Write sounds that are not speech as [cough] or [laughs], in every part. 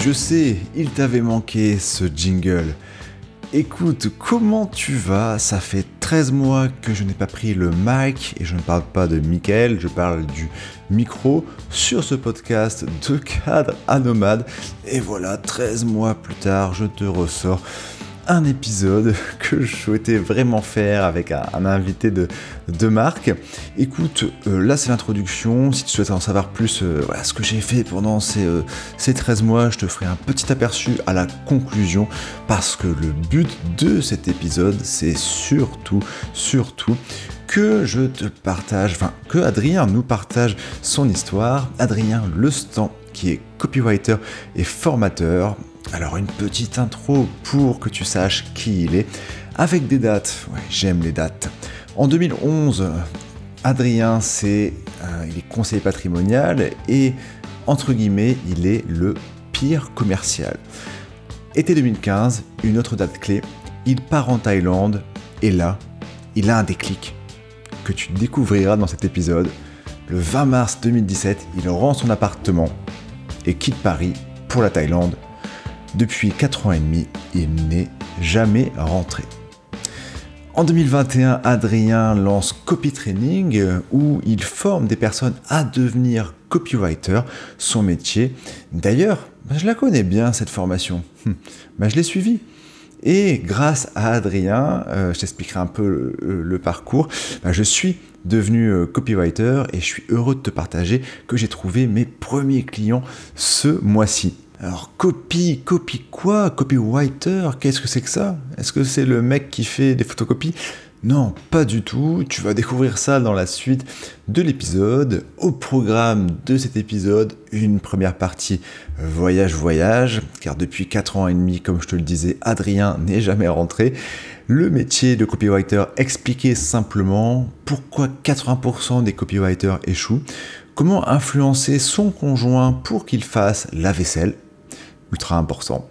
je sais, il t'avait manqué ce jingle. Écoute, comment tu vas? Ça fait 13 mois que je n'ai pas pris le mic, et je ne parle pas de Michael, je parle du micro sur ce podcast de cadre à nomade. Et voilà, 13 mois plus tard, je te ressors un épisode [laughs] que je souhaitais vraiment faire avec un, invité de, marque. Écoute, euh, là c'est l'introduction. Si tu souhaites en savoir plus, euh, ce que j'ai fait pendant ces, euh, ces 13 mois, je te ferai un petit aperçu à la conclusion parce que le but de cet épisode, c'est surtout, surtout que je te partage, enfin que Adrien nous partage son histoire. Adrien Lestan qui est copywriter et formateur. Alors une petite intro pour que tu saches qui il est, avec des dates, j'aime les dates. En 2011, Adrien, c'est, euh, il est conseiller patrimonial et, entre guillemets, il est le pire commercial. Été 2015, une autre date clé, il part en Thaïlande et là, il a un déclic que tu découvriras dans cet épisode. Le 20 mars 2017, il rend son appartement et quitte Paris pour la Thaïlande depuis 4 ans et demi, il n'est jamais rentré. En 2021, Adrien lance Copy Training où il forme des personnes à devenir copywriter, son métier. D'ailleurs, bah, je la connais bien cette formation. Bah, je l'ai suivie. Et grâce à Adrien, euh, je t'expliquerai un peu le, parcours, bah, je suis devenu euh, copywriter et je suis heureux de te partager que j'ai trouvé mes premiers clients ce mois-ci. Alors, copie, copie quoi? Copywriter Qu'est-ce que c'est que ça? Est-ce que c'est le mec qui fait des photocopies? Non, pas du tout. Tu vas découvrir ça dans la suite de l'épisode. Au programme de cet épisode, une première partie voyage-voyage, car depuis 4 ans et demi, comme je te le disais, Adrien n'est jamais rentré. Le métier de copywriter expliqué simplement pourquoi 80% des copywriters échouent, comment influencer son conjoint pour qu'il fasse la vaisselle ultra important.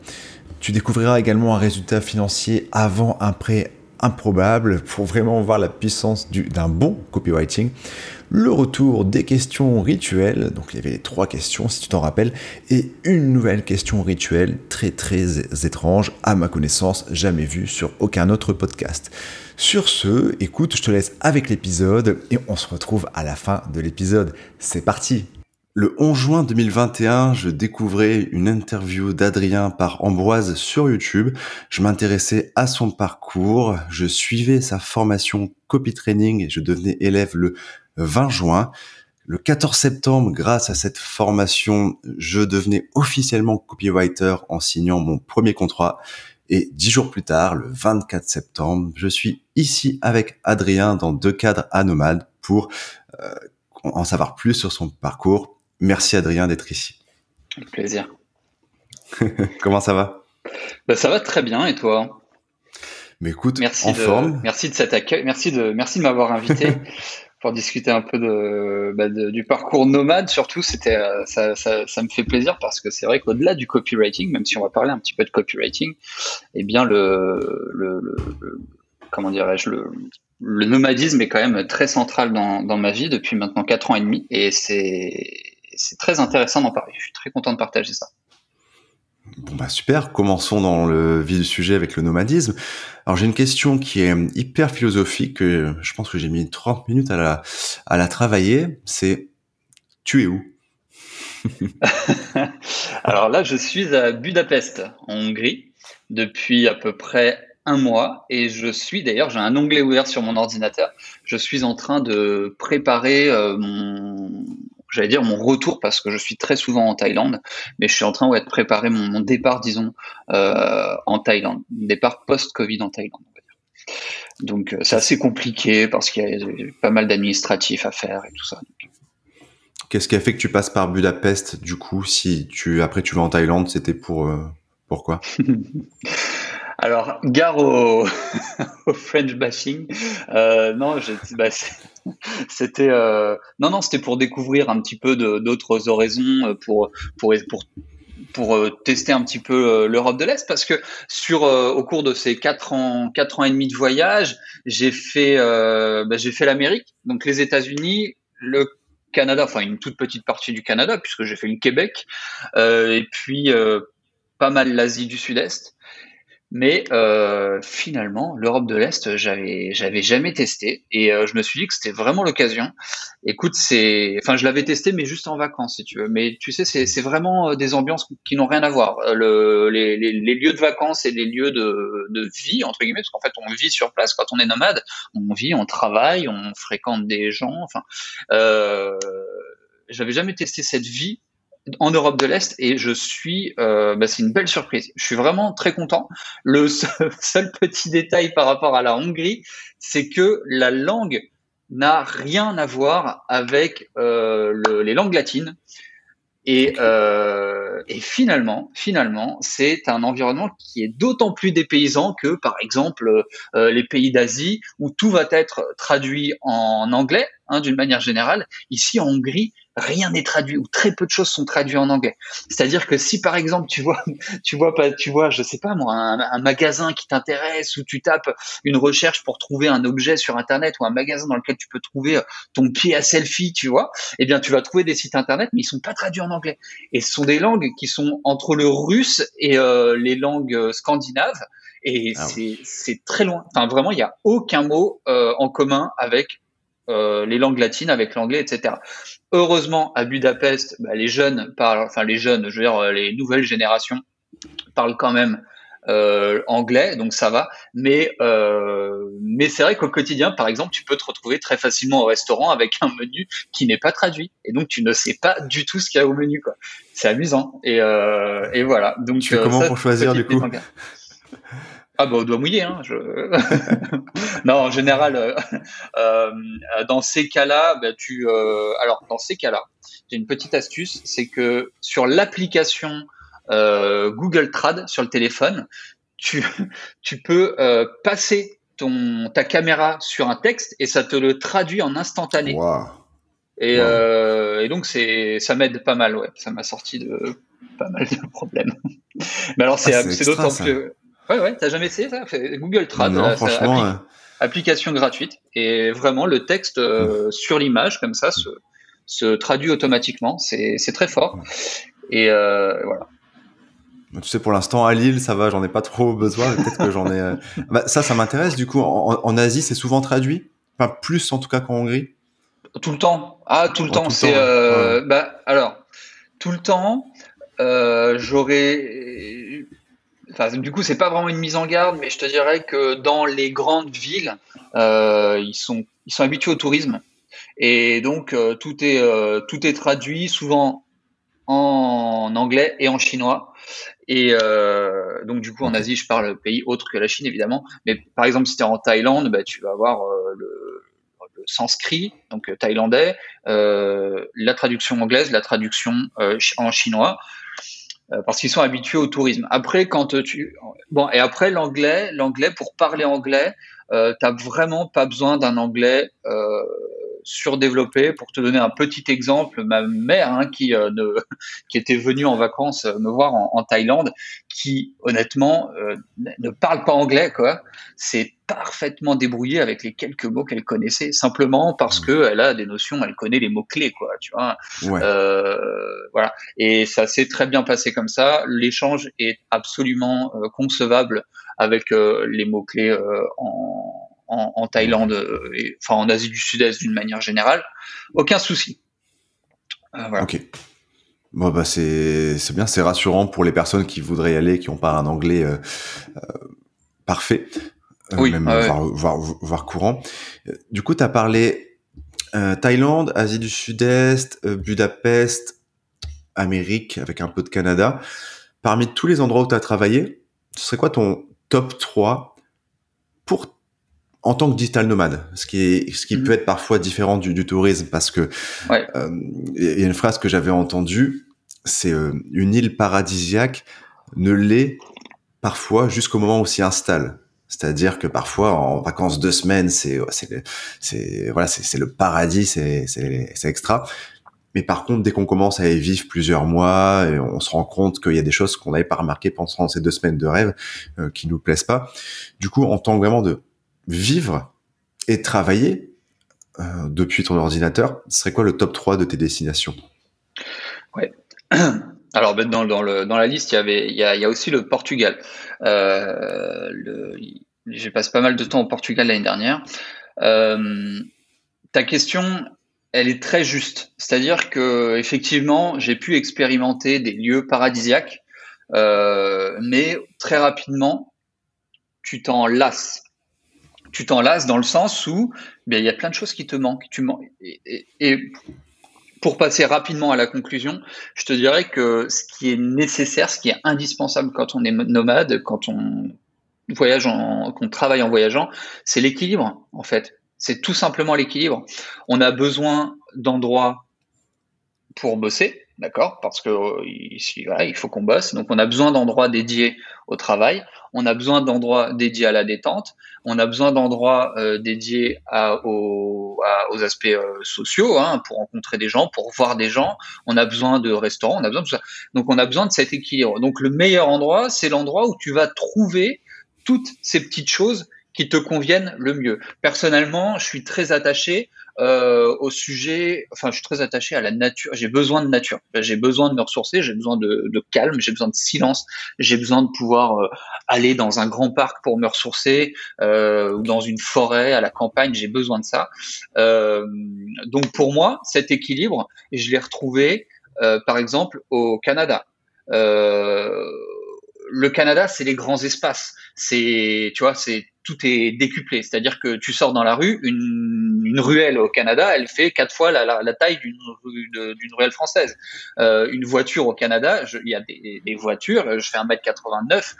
Tu découvriras également un résultat financier avant un prêt improbable pour vraiment voir la puissance d'un bon copywriting. Le retour des questions rituelles, donc il y avait les trois questions si tu t'en rappelles, et une nouvelle question rituelle très très étrange, à ma connaissance, jamais vue sur aucun autre podcast. Sur ce, écoute, je te laisse avec l'épisode et on se retrouve à la fin de l'épisode. C'est parti le 11 juin 2021, je découvrais une interview d'Adrien par Ambroise sur YouTube. Je m'intéressais à son parcours, je suivais sa formation copy training et je devenais élève le 20 juin. Le 14 septembre, grâce à cette formation, je devenais officiellement copywriter en signant mon premier contrat. Et dix jours plus tard, le 24 septembre, je suis ici avec Adrien dans deux cadres à nomades pour euh, en savoir plus sur son parcours Merci Adrien d'être ici. Avec plaisir. [laughs] Comment ça va? Bah, Ça va très bien et toi? Mais écoute, merci en forme. Merci de cet accueil. Merci de, merci de m'avoir invité [laughs] pour discuter un peu bah, de, du parcours nomade. Surtout, c'était euh, ça, ça, ça, me fait plaisir parce que c'est vrai qu'au-delà du copywriting, même si on va parler un petit peu de copywriting, eh bien le, le, le comment dirais-je le le nomadisme est quand même très central dans, dans ma vie depuis maintenant 4 ans et demi et c'est c'est très intéressant d'en parler. Je suis très content de partager ça. Bon bah super, commençons dans le vif du sujet avec le nomadisme. Alors j'ai une question qui est hyper philosophique, je pense que j'ai mis 30 minutes à la, à la travailler, c'est tu es où? [laughs] Alors là je suis à Budapest, en Hongrie, depuis à peu près un mois et je suis d'ailleurs j'ai un onglet ouvert sur mon ordinateur. Je suis en train de préparer euh, mon j'allais dire mon retour parce que je suis très souvent en Thaïlande, mais je suis en train ouais, de préparer mon, départ, disons, euh, en Thaïlande, mon départ post-Covid en Thaïlande. Donc euh, c'est assez compliqué parce qu'il y a pas mal d'administratifs à faire et tout ça. Qu'est-ce qui a fait que tu passes par Budapest du coup Si tu après tu vas en Thaïlande, c'était pour euh, pourquoi [laughs] Alors, gare au, [laughs] French bashing. Euh, non, bah, [laughs] c'était euh, non, non, c'était pour découvrir un petit peu d'autres horizons, euh, pour pour pour pour tester un petit peu l'Europe de l'Est parce que sur au cours de ces quatre ans quatre ans et demi de voyage j'ai fait bah, j'ai fait l'Amérique donc les États-Unis le Canada enfin une toute petite partie du Canada puisque j'ai fait le Québec et puis pas mal l'Asie du Sud-Est. Mais euh, finalement, l'Europe de l'Est, j'avais j'avais jamais testé et euh, je me suis dit que c'était vraiment l'occasion. Écoute, c'est, enfin, je l'avais testé, mais juste en vacances, si tu veux. Mais tu sais, c'est c'est vraiment euh, des ambiances qui n'ont rien à voir. Le, les, les, les, lieux de vacances et les lieux de, de vie entre guillemets, parce qu'en fait, on vit sur place quand on est nomade. On vit, on travaille, on fréquente des gens. Enfin, euh, j'avais jamais testé cette vie en Europe de l'Est et je suis, euh, bah, c'est une belle surprise. Je suis vraiment très content. Le [laughs] seul, petit détail par rapport à la Hongrie, c'est que la langue n'a rien à voir avec euh, les langues latines. Et, euh, et finalement, finalement, c'est un environnement qui est d'autant plus dépaysant que, par exemple, euh, les pays d'Asie où tout va être traduit en anglais, hein, d'une manière générale. Ici, en Hongrie, rien n'est traduit ou très peu de choses sont traduites en anglais. C'est-à-dire que si par exemple tu vois, [laughs] tu vois pas, tu vois, je sais pas moi, un, magasin qui t'intéresse ou tu tapes une recherche pour trouver un objet sur internet ou un magasin dans lequel tu peux trouver euh, ton pied à selfie, tu vois, eh bien tu vas trouver des sites internet mais ils sont pas traduits en anglais. Et ce sont des langues qui sont entre le russe et euh, les langues euh, scandinaves. Et ah c'est très loin. Enfin, vraiment, il n'y a aucun mot en commun avec euh, les langues latines avec l'anglais, etc. Heureusement, à Budapest, bah, les jeunes parlent, enfin les jeunes, je veux dire euh, les nouvelles générations parlent quand même euh, anglais, donc ça va. Mais mais c'est vrai qu'au quotidien, par exemple, tu peux te retrouver très facilement au restaurant avec un menu qui n'est pas traduit, et donc tu ne sais pas du tout ce qu'il y a au menu, quoi. C'est amusant. Et, et voilà. Donc tu fais comment pour choisir du coup ah bah on doit mouiller. Hein, je... [laughs] non, en général, euh, [laughs] euh, dans ces cas-là, bah, tu, euh, alors dans ces cas-là, j'ai une petite astuce, c'est que sur l'application Google Trad sur le téléphone, tu, [laughs] tu peux passer ton ta caméra sur un texte et ça te le traduit en instantané. Et, et, donc c'est ça m'aide pas mal, ouais. Ça m'a sorti de pas mal de problèmes. [laughs] Mais alors c'est ah, d'autant plus Ouais, ouais, t'as jamais essayé ça? Google Trad, non, franchement, application gratuite, et vraiment le texte euh, mm. sur l'image comme ça se, se traduit automatiquement. C'est très fort. Et euh, voilà. Tu sais, pour l'instant, à Lille, ça va, j'en ai pas trop [laughs] besoin. Peut-être que j'en ai. Euh, [laughs] bah, ça, ça m'intéresse. Du coup, en, Asie, c'est souvent traduit? Enfin, plus en tout cas qu'en Hongrie? Tout le temps. Ah, tout le temps. C'est. Euh, bah, alors, tout le temps. Euh, J'aurais du coup, c'est pas vraiment une mise en garde, mais je te dirais que dans les grandes villes, euh, ils sont ils sont habitués au tourisme et donc tout est tout est traduit souvent en anglais et en chinois. Et donc du coup en Asie, je parle pays autre que la Chine évidemment, mais par exemple si tu es en Thaïlande, bah, tu vas avoir le, le sanskrit, donc thaïlandais, la traduction anglaise, la traduction en chinois. Euh, parce qu'ils sont habitués au tourisme. Après, quand tu bon et après l'anglais, l'anglais pour parler anglais, euh, t'as vraiment pas besoin d'un anglais euh, surdéveloppé. Pour te donner un petit exemple, ma mère hein, qui euh, ne, [laughs] qui était venue en vacances me voir en, en Thaïlande, qui honnêtement euh, ne parle pas anglais quoi, c'est parfaitement débrouillée avec les quelques mots qu'elle connaissait, simplement parce mmh. que elle a des notions, elle connaît les mots clés quoi, tu vois. Euh, voilà. Et ça s'est très bien passé comme ça. L'échange est absolument euh, concevable avec euh, les mots clés en, en, en, Thaïlande, et, enfin en Asie du Sud-Est d'une manière générale. Aucun souci. voilà. Ok. Bon bah c'est bien, c'est rassurant pour les personnes qui voudraient y aller, qui n'ont pas un anglais parfait. Euh, oui, même Voir, courant. Du coup, tu as parlé euh, Thaïlande, Asie du Sud-Est, euh, Budapest, Amérique, avec un peu de Canada. Parmi tous les endroits où tu as travaillé, ce serait quoi ton top 3 pour en tant que digital nomade, ce qui est ce qui mhm. peut être parfois différent du, tourisme parce que il y a une phrase que j'avais entendue, c'est une île paradisiaque ne l'est parfois jusqu'au moment où s'y installe. C'est-à-dire que parfois en vacances deux semaines, c'est voilà, c'est le paradis, c'est c'est c'est extra. Mais par contre, dès qu'on commence à y vivre plusieurs mois, et on se rend compte qu'il y a des choses qu'on n'avait pas remarquées pendant ces deux semaines de rêve euh, qui nous plaisent pas. Du coup, en tant que vraiment de vivre et travailler euh, depuis ton ordinateur, serait quoi le top 3 de tes destinations? Ouais. [clears throat] Alors ben, dans, la liste, il y a, aussi le Portugal. Euh, j'ai passé pas mal de temps au Portugal l'année dernière. Euh, ta question, elle est très juste. C'est-à-dire que effectivement, j'ai pu expérimenter des lieux paradisiaques, mais très rapidement, tu t'en lasses. Tu t'en lasses dans le sens où ben, il y a plein de choses qui te manquent. Et, pour passer rapidement à la conclusion, je te dirais que ce qui est nécessaire, ce qui est indispensable quand on est nomade, quand on voyage, en, qu'on travaille en voyageant, c'est l'équilibre en fait. C'est tout simplement l'équilibre. On a besoin d'endroits pour bosser, d'accord? Parce que euh, il faut qu'on bosse. Donc, on a besoin d'endroits dédiés au travail. On a besoin d'endroits dédiés à la détente. On a besoin d'endroits euh, dédiés aux, aspects euh, sociaux, hein, pour rencontrer des gens, pour voir des gens. On a besoin de restaurants. On a besoin de tout ça. Donc, on a besoin de cet équilibre. Donc, le meilleur endroit, c'est l'endroit où tu vas trouver toutes ces petites choses qui te conviennent le mieux. Personnellement, je suis très attaché euh, au sujet, enfin, je suis très attaché à la nature. J'ai besoin de nature. J'ai besoin de me ressourcer. J'ai besoin de, de calme. J'ai besoin de silence. J'ai besoin de pouvoir euh, aller dans un grand parc pour me ressourcer euh, ou dans une forêt à la campagne. J'ai besoin de ça. Euh, donc pour moi, cet équilibre, je l'ai retrouvé, euh, par exemple, au Canada. Euh, le Canada, c'est les grands espaces. C'est, tu vois, c'est tout est décuplé. C'est-à-dire que tu sors dans la rue, une, une ruelle au Canada, elle fait quatre fois la, taille d'une ruelle française. Euh, une voiture au Canada, il y a des, des, voitures, je fais 1m89,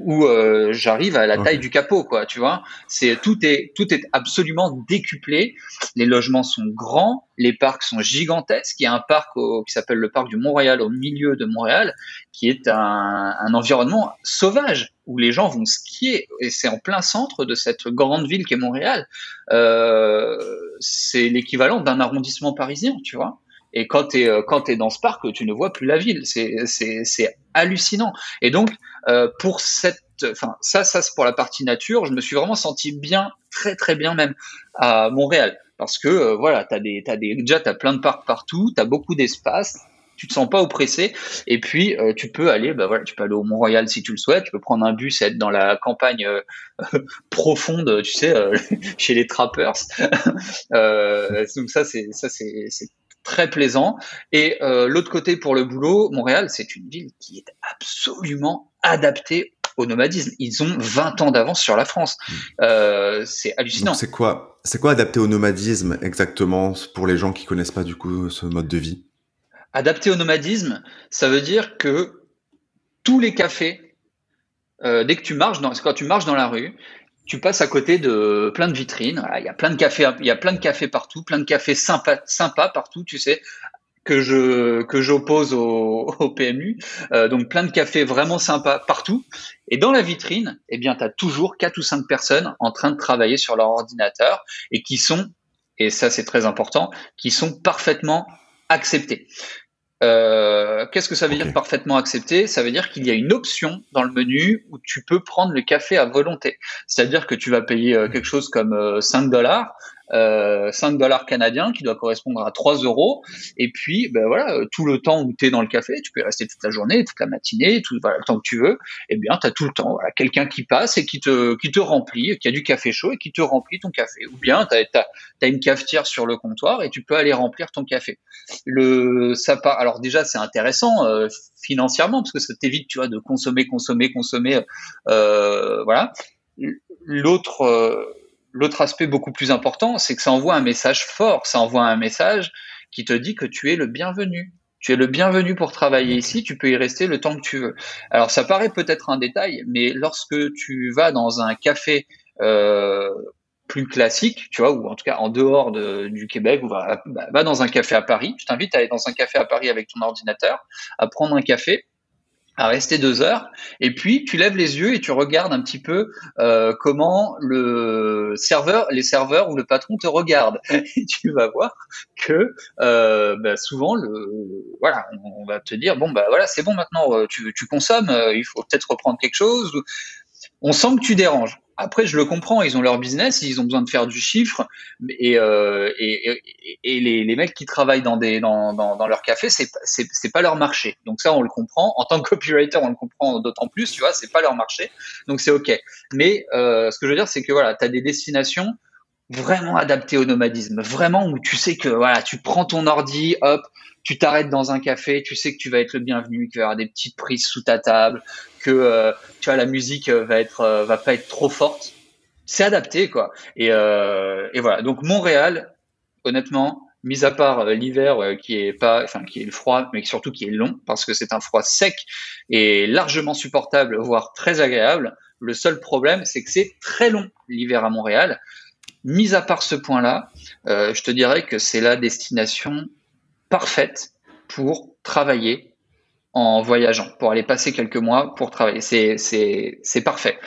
où euh, j'arrive à la taille du capot, quoi, tu vois. C'est tout est tout est absolument décuplé. Les logements sont grands, les parcs sont gigantesques. Il y a un parc qui s'appelle le parc du Mont-Royal au milieu de Montréal, qui est un, un, environnement sauvage où les gens vont skier et c'est en plein centre de cette grande ville qu'est Montréal. Euh, c'est l'équivalent d'un arrondissement parisien, tu vois. Et quand tu es, euh, quand es dans ce parc, tu ne vois plus la ville. C'est hallucinant. Et donc, euh, pour cette, enfin, ça, ça c'est pour la partie nature. Je me suis vraiment senti bien, très très bien même à Montréal, parce que euh, voilà, t'as des, t'as des, déjà t'as plein de parcs partout, t'as beaucoup d'espace, tu te sens pas oppressé et puis euh, tu peux aller bah voilà tu peux aller au Mont-Royal si tu le souhaites tu peux prendre un bus et être dans la campagne euh, [laughs] profonde tu sais euh, [laughs] chez les trappers [laughs] donc ça c'est ça c'est très plaisant. Et euh, l'autre côté pour le boulot, Montréal, c'est une ville qui est absolument adaptée au nomadisme. Ils ont 20 ans d'avance sur la France. Hmm. Euh, c'est hallucinant. C'est quoi, c'est quoi adapté au nomadisme exactement pour les gens qui connaissent pas du coup ce mode de vie? Adapté au nomadisme, ça veut dire que tous les cafés, euh, dès que tu marches, dans, quand tu marches dans la rue, tu passes à côté de plein de vitrines. il y a plein de cafés, il y a plein de cafés partout, plein de cafés sympas, sympas partout, tu sais, que je que j'oppose au, au, PMU. Euh, donc plein de cafés vraiment sympas partout. Et dans la vitrine, eh bien, tu as toujours quatre ou cinq personnes en train de travailler sur leur ordinateur et qui sont, et ça c'est très important, qui sont parfaitement acceptés. Euh, qu'est-ce que ça veut dire parfaitement accepté Ça veut dire qu'il y a une option dans le menu où tu peux prendre le café à volonté. C'est-à-dire que tu vas payer euh, quelque chose comme 5 euh, dollars euh, 5 dollars canadiens qui doit correspondre à 3 euros. Et puis, ben voilà, euh, tout le temps où tu es dans le café, tu peux rester toute la journée, toute la matinée, tout le temps que tu veux. Eh bien, tu as tout le temps voilà, quelqu'un qui passe et qui te, qui te remplit, qui a du café chaud et qui te remplit ton café. Ou bien tu as, as, une cafetière sur le comptoir et tu peux aller remplir ton café. Le, ça part, alors déjà, c'est intéressant euh, financièrement parce que ça t'évite, tu vois, de consommer, consommer, consommer. Euh, voilà. L'autre euh, l'autre aspect beaucoup plus important, c'est que ça envoie un message fort, ça envoie un message qui te dit que tu es le bienvenu. Tu es le bienvenu pour travailler ici, tu peux y rester le temps que tu veux. Alors ça paraît peut-être un détail, mais lorsque tu vas dans un café euh, plus classique, tu vois, ou en tout cas en dehors de, du Québec, ou va, va dans un café à Paris. Je t'invite à aller dans un café à Paris avec ton ordinateur, à prendre un café à rester deux heures, et puis tu lèves les yeux et tu regardes un petit peu euh, comment le serveur, les serveurs ou le patron te regardent. [laughs] Et tu vas voir que euh, bah, souvent, le, voilà, on, va te dire bon bah voilà, c'est bon maintenant, euh, tu, tu consommes, il faut peut-être reprendre quelque chose. On sent que tu déranges. Après, je le comprends, ils ont leur business, ils ont besoin de faire du chiffre, et, euh, les, mecs qui travaillent dans, des, dans, leur café, c'est, c'est pas leur marché. Donc ça, on le comprend. En tant que copywriter, on le comprend d'autant plus, tu vois, c'est pas leur marché. Donc c'est OK. Mais euh, ce que je veux dire, c'est que voilà, tu as des destinations vraiment adaptées au nomadisme, vraiment où tu sais que voilà, tu prends ton ordi, hop, tu t'arrêtes dans un café, tu sais que tu vas être le bienvenu, qu'il y avoir des petites prises sous ta table, que euh, tu vois la musique euh, va être euh, va pas être trop forte. C'est adapté quoi. Et, et voilà. Donc Montréal, honnêtement, mis à part l'hiver qui est pas, enfin qui est le froid, mais surtout qui est long parce que c'est un froid sec et largement supportable, voire très agréable. Le seul problème, c'est que c'est très long l'hiver à Montréal. Mis à part ce point-là, je te dirais que c'est la destination parfaite pour travailler en voyageant, pour aller passer quelques mois pour travailler. C'est, c'est, c'est parfait.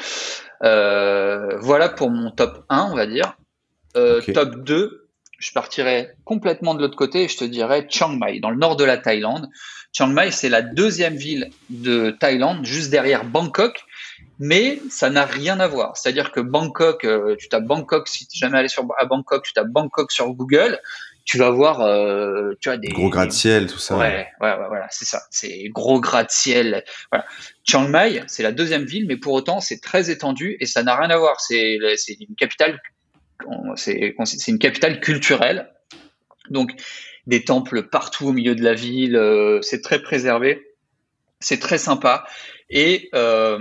Euh, voilà pour mon top 1, on va dire. Euh, top 2, je partirais complètement de l'autre côté et je te dirais Chiang Mai, dans le nord de la Thaïlande. Chiang Mai, c'est la deuxième ville de Thaïlande, juste derrière Bangkok, mais ça n'a rien à voir. C'est-à-dire que Bangkok, euh, tu tapes Bangkok, si tu n'es jamais allé sur, à Bangkok, tu tapes Bangkok sur Google, tu vas voir, euh, tu vois des gros gratte-ciel, tout ça. Ouais, ouais, ouais, voilà, c'est ça, c'est gros gratte-ciel. Voilà. Chiang Mai, c'est la deuxième ville, mais pour autant, c'est très étendu et ça n'a rien à voir. C'est une capitale, c'est c'est une capitale culturelle, donc des temples partout au milieu de la ville, euh, c'est très préservé, c'est très sympa et euh,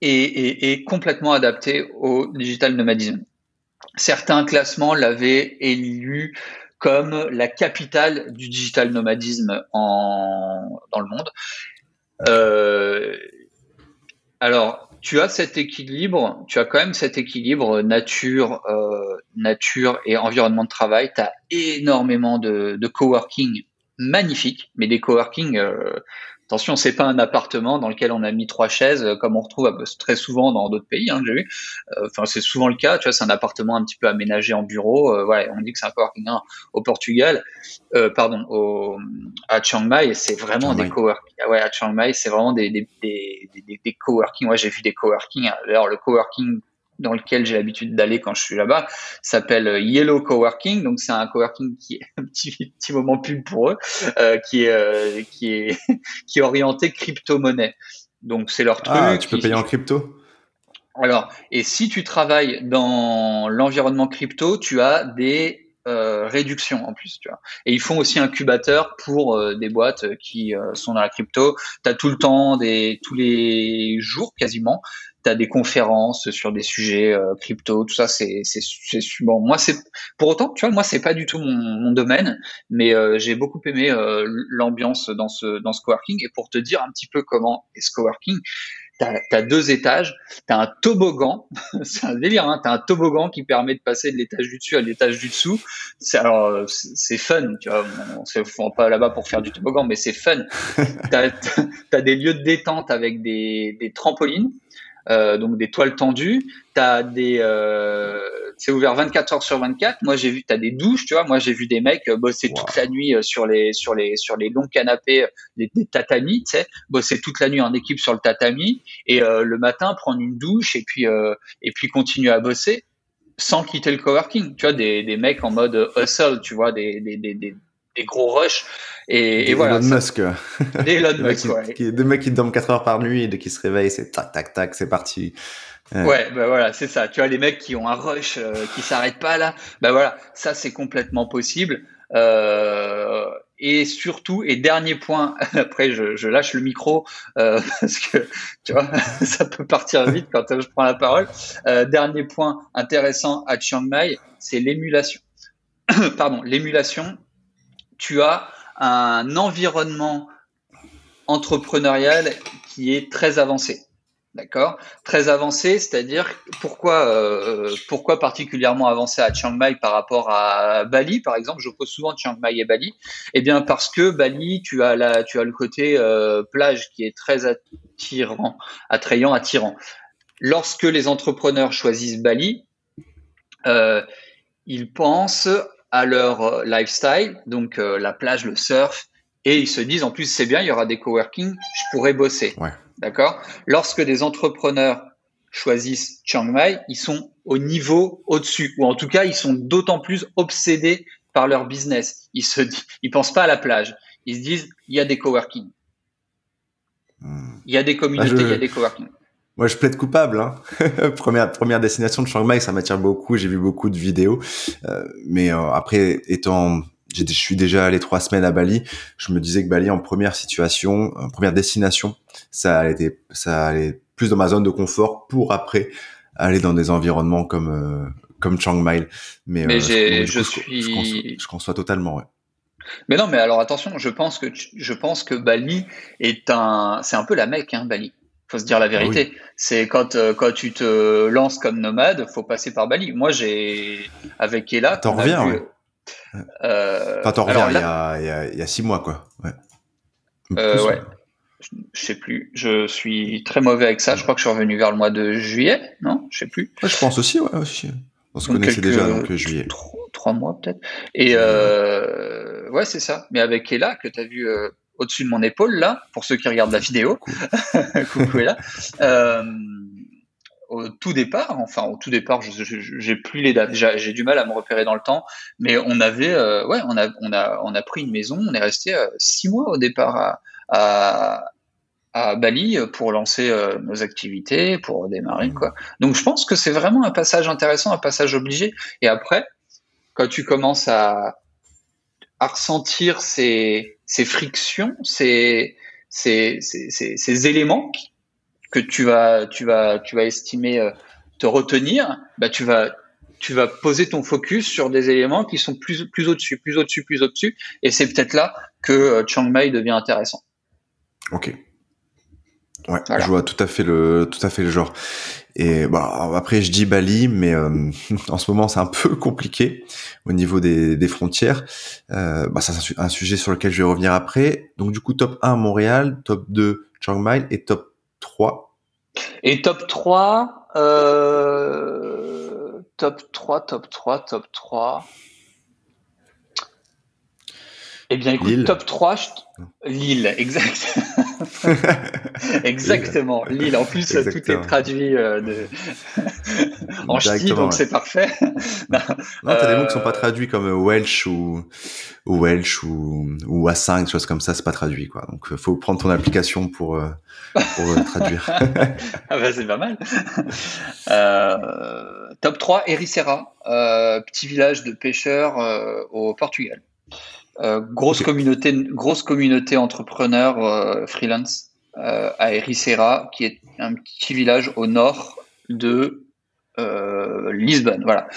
et, et, et, complètement adapté au digital nomadisme. Certains classements l'avaient élu comme la capitale du digital nomadisme en, dans le monde. Euh, alors, tu as cet équilibre, tu as quand même cet équilibre nature, euh, nature et environnement de travail. Tu as énormément de, coworking magnifiques, mais des coworking euh, Attention, c'est pas un appartement dans lequel on a mis trois chaises, euh, comme on retrouve très souvent dans d'autres pays. Hein, j'ai vu. Euh, enfin, c'est souvent le cas. Tu vois, c'est un appartement un petit peu aménagé en bureau. Euh, ouais, on dit que c'est un coworking hein, au Portugal, euh, pardon, au, à Chiang Mai. C'est vraiment des coworking. Ah ouais, à Chiang Mai, c'est vraiment des des, des, des, des coworking. Ouais, j'ai vu des coworking. Alors, le coworking dans lequel j'ai l'habitude d'aller quand je suis là-bas s'appelle euh, Yellow Coworking. Donc c'est un coworking qui est [laughs] un petit, petit moment pub pour eux, euh, qui est euh, qui est [laughs] qui est orienté crypto-monnaie. Donc c'est leur ah, truc. tu peux payer en crypto? Alors et si tu travailles dans l'environnement crypto, tu as des euh, réduction en plus, tu vois. Et ils font aussi un incubateur pour euh, des boîtes qui euh, sont dans la crypto. Tu as tout le temps, des, tous les jours quasiment, as des conférences sur des sujets crypto, tout ça, c'est bon. Moi, c'est pour autant, tu vois, moi, c'est pas du tout mon, mon domaine, mais j'ai beaucoup aimé l'ambiance dans ce dans ce coworking. Et pour te dire un petit peu comment est ce coworking, tu as, deux étages, tu as un toboggan, [laughs] c'est un délire, hein, tu as un toboggan qui permet de passer de l'étage du dessus à l'étage du dessous. C'est alors c'est fun, tu vois, on se fait pas là-bas pour faire du toboggan, mais c'est fun. [laughs] tu as, as, des lieux de détente avec des, des trampolines, euh, donc des toiles tendues, t'as des, euh, c'est ouvert 24 heures sur 24. Moi j'ai vu, t'as des douches, tu vois. Moi j'ai vu des mecs bosser toute la nuit euh, sur les sur les sur les longs canapés, des, des tatamis, tu sais, bosser toute la nuit en équipe sur le tatami et euh, le matin prendre une douche et puis euh, et puis continuer à bosser sans quitter le coworking. Tu vois des, des mecs en mode hustle, tu vois, des des, des, des gros rushs et, et voilà. Elon Musk. [laughs] Des Elon Musk, ouais. Qui, des mecs qui dorment 4 heures par nuit et dès qu'ils se réveillent, c'est tac, tac, tac, c'est parti. Ouais, ouais bah voilà, c'est ça. Tu vois, les mecs qui ont un rush, euh, qui s'arrêtent pas là, bah voilà, ça c'est complètement possible. Euh, et surtout, et dernier point, [laughs] après je, je lâche le micro euh, [laughs] parce que tu vois, ça peut partir vite quand je prends la parole. Euh, dernier point intéressant à Chiang Mai, c'est l'émulation. [coughs] Pardon, l'émulation. Tu as un environnement entrepreneurial qui est très avancé. D'accord? Très avancé, c'est-à-dire pourquoi, euh, pourquoi particulièrement avancé à Chiang Mai par rapport à Bali, par exemple Je pose souvent Chiang Mai et Bali. Eh bien, parce que Bali, tu as, la, tu as le côté euh, plage qui est très attirant, attrayant, attirant. Lorsque les entrepreneurs choisissent Bali, euh, ils pensent à leur lifestyle, donc euh, la plage, le surf, et ils se disent en plus c'est bien, il y aura des coworking, je pourrais bosser. Ouais. D'accord? Lorsque des entrepreneurs choisissent Chiang Mai, ils sont au niveau au-dessus, ou en tout cas, ils sont d'autant plus obsédés par leur business. Ils se ils pensent pas à la plage. Ils se disent, il y a des coworking. Hmm. Il y a des communautés, bah, il y a des coworking. Moi, je plaide coupable. Hein. [laughs] première première destination de Chiang Mai, ça m'attire beaucoup. J'ai vu beaucoup de vidéos, euh, mais euh, après, étant je suis déjà allé trois semaines à Bali. Je me disais que Bali, en première situation, en première destination, ça allait, ça allait plus dans ma zone de confort pour après aller dans des environnements comme euh, comme Chiang Mai. Mais, mais je, je, suis, je, conçois, je, conçois, totalement. Ouais. Mais non, mais alors attention, je pense que je pense que Bali est un, c'est un peu la Mecque, hein, Bali. Faut se dire la ah vérité. C'est quand euh, quand tu te lances comme nomade, faut passer par Bali. Moi, j'ai avec Ella. T'en reviens. ouais. Euh, enfin, t'en reviens il, y a, il, y a, il y a six mois, quoi. Ouais. Euh, ouais. Je sais plus. Je suis très mauvais avec ça. Je crois que je suis revenu vers le mois de juillet, non? Je sais plus. je pense aussi, ouais, aussi. On se connaissait déjà, donc juillet. Trois, mois peut-être. Et ouais, c'est ça. Mais avec Ella, que tu as vu au-dessus de mon épaule, là, pour ceux qui regardent la vidéo, coucou [laughs] Ella, euh, au tout départ, enfin au tout départ, j'ai plus les dates, j'ai du mal à me repérer dans le temps, mais on avait, ouais, on a, on a, on a pris une maison, on est resté six mois au départ à, à, à Bali pour lancer euh, nos activités, pour démarrer mmh. quoi. Donc je pense que c'est vraiment un passage intéressant, un passage obligé. Et après, quand tu commences à, à ressentir ces, ces frictions, ces, éléments que tu vas, estimer euh, te retenir, bah tu vas, tu vas poser ton focus sur des éléments qui sont plus, plus au-dessus, plus au-dessus, plus au-dessus. Et c'est peut-être là que euh, Chiang Mai devient intéressant. Ok. Ouais, je vois tout à fait le tout à fait le genre. Et bah après je dis Bali, mais euh, [laughs] en ce moment c'est un peu compliqué au niveau des, des frontières. Euh, bah c'est un sujet sur lequel je vais revenir après. Donc du coup top 1 Montréal, top 2 Chiang Mai et top 3. Et top 3 euh, top 3 top 3 top 3 eh bien, écoute, top 3, Lille, [laughs] exact. [laughs] Exactement, Lille. En plus, tout est traduit euh, de... [laughs] en ch'ti, donc c'est parfait. [laughs] non, t'as des mots qui sont pas euh, traduits comme euh, Welsh ou, Welsh ou, ou A5, des choses comme ça, c'est pas traduit, quoi. Donc, faut prendre ton application pour, pour traduire. ah bah, c'est pas mal. top 3, Ericeira, petit village de pêcheurs au Portugal. Euh, grosse communauté, grosse communauté entrepreneur euh, freelance euh, à Ericeira, qui est un petit village au nord de Lisbonne. Voilà.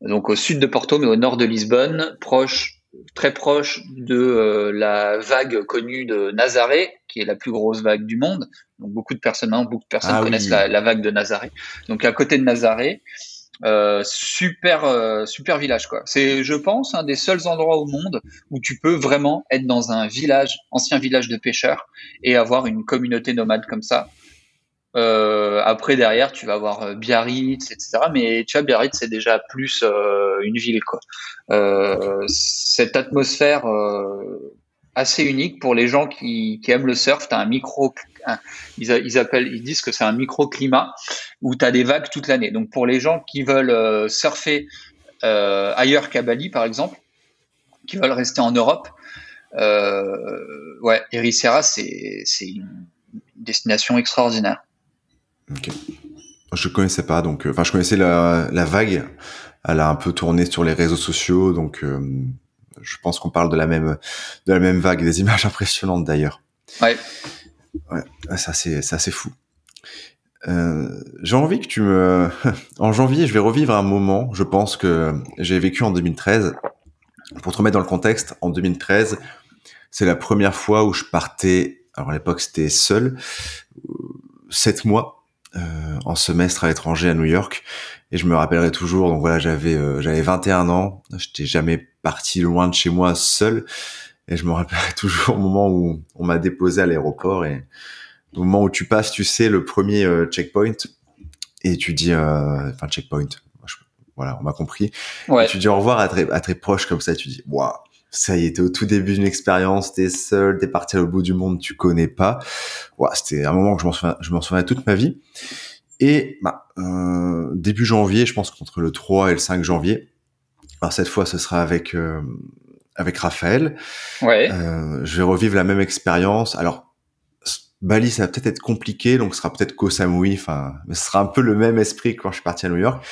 Donc au sud de Porto, mais au nord de Lisbonne, proche, très proche de la vague connue de Nazaré, qui est la plus grosse vague du monde. Donc beaucoup de personnes, beaucoup de personnes ah connaissent la, la, vague de Nazaré. Donc à côté de Nazaré, euh, super euh, super village quoi. C'est je pense un des seuls endroits au monde où tu peux vraiment être dans un village, ancien village de pêcheurs et avoir une communauté nomade comme ça. Euh, après derrière tu vas avoir Biarritz etc. Mais tu vois Biarritz c'est déjà plus une ville quoi. cette atmosphère assez unique pour les gens qui, qui aiment le surf. Tu as un micro, ils, ils, appellent, ils disent que c'est un microclimat où tu as des vagues toute l'année. Donc pour les gens qui veulent euh, surfer euh, ailleurs qu'à Bali, par exemple, qui veulent rester en Europe, euh, ouais, Ericeira, c'est une destination extraordinaire. Ok. Je connaissais pas, donc, euh, enfin, je connaissais la, la, vague. Elle a un peu tourné sur les réseaux sociaux, donc euh, je pense qu'on parle de la même de la même vague, des [laughs] images impressionnantes d'ailleurs. Ouais. Ouais, ça c'est ça c'est fou. Euh, j'ai envie que tu me [laughs] en janvier, je vais revivre un moment, je pense que j'ai vécu en 2013. Pour te remettre dans le contexte, en 2013, c'est la première fois où je partais. Alors à l'époque, c'était seul, sept mois euh, en semestre à l'étranger à New York et je me rappellerai toujours donc voilà j'avais euh, j'avais 21 ans j'étais jamais parti loin de chez moi seul et je me rappellerai [laughs] toujours au moment où on m'a déposé à l'aéroport et au moment où tu passes tu sais le premier euh, checkpoint et tu dis enfin checkpoint voilà on m'a compris et tu dis au revoir à très à très proche comme ça tu dis waouh ça y est, t'es au tout début d'une expérience, t'es seul, t'es parti au bout du monde, tu connais pas. Ouais, c'était un moment que je m'en souviens, je m'en souviens toute ma vie. Et bah, euh, début janvier, je pense qu'entre le 3 et le 5 janvier, alors cette fois ce sera avec euh, avec Raphaël. Ouais. Euh, je vais revivre la même expérience. Alors Bali, ça va peut-être être compliqué, donc ce sera peut-être Koh Samui. Enfin, mais ce sera un peu le même esprit que quand je suis parti à New York.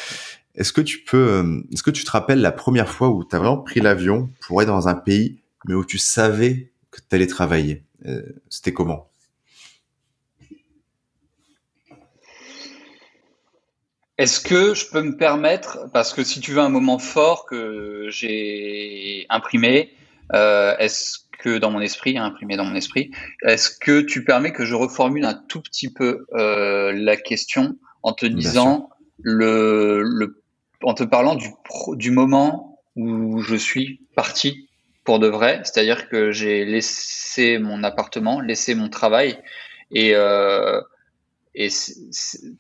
Est-ce que tu peux, euh, est-ce que tu te rappelles la première fois où tu as vraiment pris l'avion pour aller dans un pays, mais où tu savais que tu allais travailler? Euh, C'était comment? Est-ce que je peux me permettre, parce que si tu veux un moment fort que j'ai imprimé, euh, est-ce que dans mon esprit, hein, imprimé dans mon esprit, est-ce que tu permets que je reformule un tout petit peu euh, la question en te disant le, le, en te parlant du, du moment où je suis parti pour de vrai, c'est-à-dire que j'ai laissé mon appartement, laissé mon travail et euh, et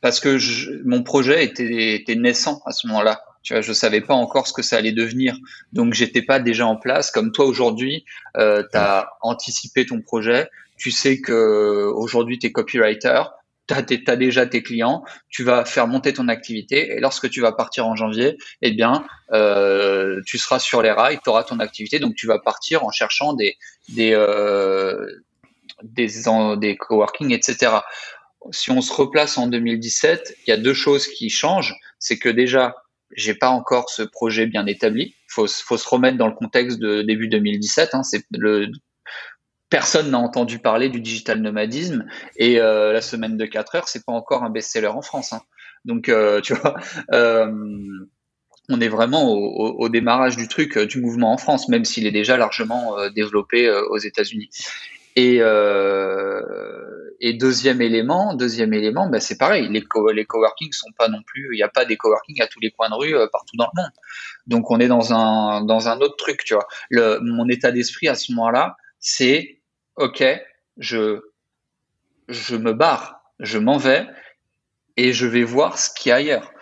parce que mon projet était, était naissant à ce moment-là. Tu vois, je savais pas encore ce que ça allait devenir, donc j'étais pas déjà en place. Comme toi aujourd'hui, euh, tu as anticipé ton projet. Tu sais que aujourd'hui tu es copywriter, tu as, déjà tes clients, tu vas faire monter ton activité. Et lorsque tu vas partir en janvier, eh bien, euh, tu seras sur les rails, tu auras ton activité, donc tu vas partir en cherchant des des euh, des, des coworking, etc si on se replace en 2017, il y a deux choses qui changent. C'est que déjà, j'ai pas encore ce projet bien établi. Faut, faut se remettre dans le contexte de début 2017. Hein. Personne n'a entendu parler du digital nomadisme et euh, la semaine de 4 heures, c'est pas encore un best-seller en France. Hein. Donc, euh, [laughs] tu vois, euh, on est vraiment au, démarrage du truc, du mouvement en France, même s'il est déjà largement développé aux États-Unis. Et, et deuxième élément, deuxième élément, ben c'est pareil. Les, co les sont pas non plus. Il n'y a pas des coworking à tous les coins de rue euh, partout dans le monde. Donc on est dans un dans un autre truc, tu vois. Mon état d'esprit à ce moment-là, c'est ok, je je me barre, je m'en vais et je vais voir ce qu'il y a ailleurs.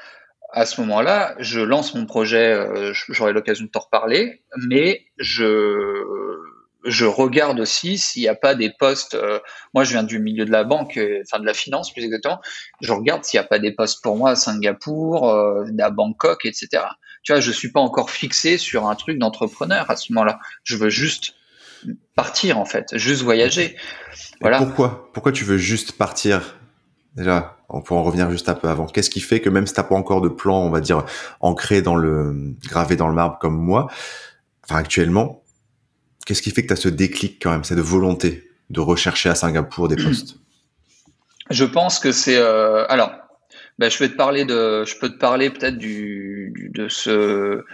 À ce moment-là, je lance mon projet. Euh, J'aurai l'occasion de t'en reparler, mais je je regarde aussi s'il n'y a pas des postes. Euh, moi, je viens du milieu de la banque, euh, enfin de la finance plus exactement. Je regarde s'il n'y a pas des postes pour moi à Singapour, euh, à Bangkok, etc. Tu vois, je suis pas encore fixé sur un truc d'entrepreneur à ce moment-là. Je veux juste partir en fait, juste voyager. Voilà. pourquoi Pourquoi tu veux juste partir Déjà, on peut en revenir juste un peu avant. Qu'est-ce qui fait que même si t'as pas encore de plan, on va dire ancré dans le gravé dans le marbre comme moi, enfin actuellement, Qu'est-ce qui fait que tu as ce déclic quand même, cette volonté de rechercher à Singapour des [clears throat] postes? Je pense que c'est euh, alors. Ben, je vais te parler de, je peux te parler peut-être du, de ce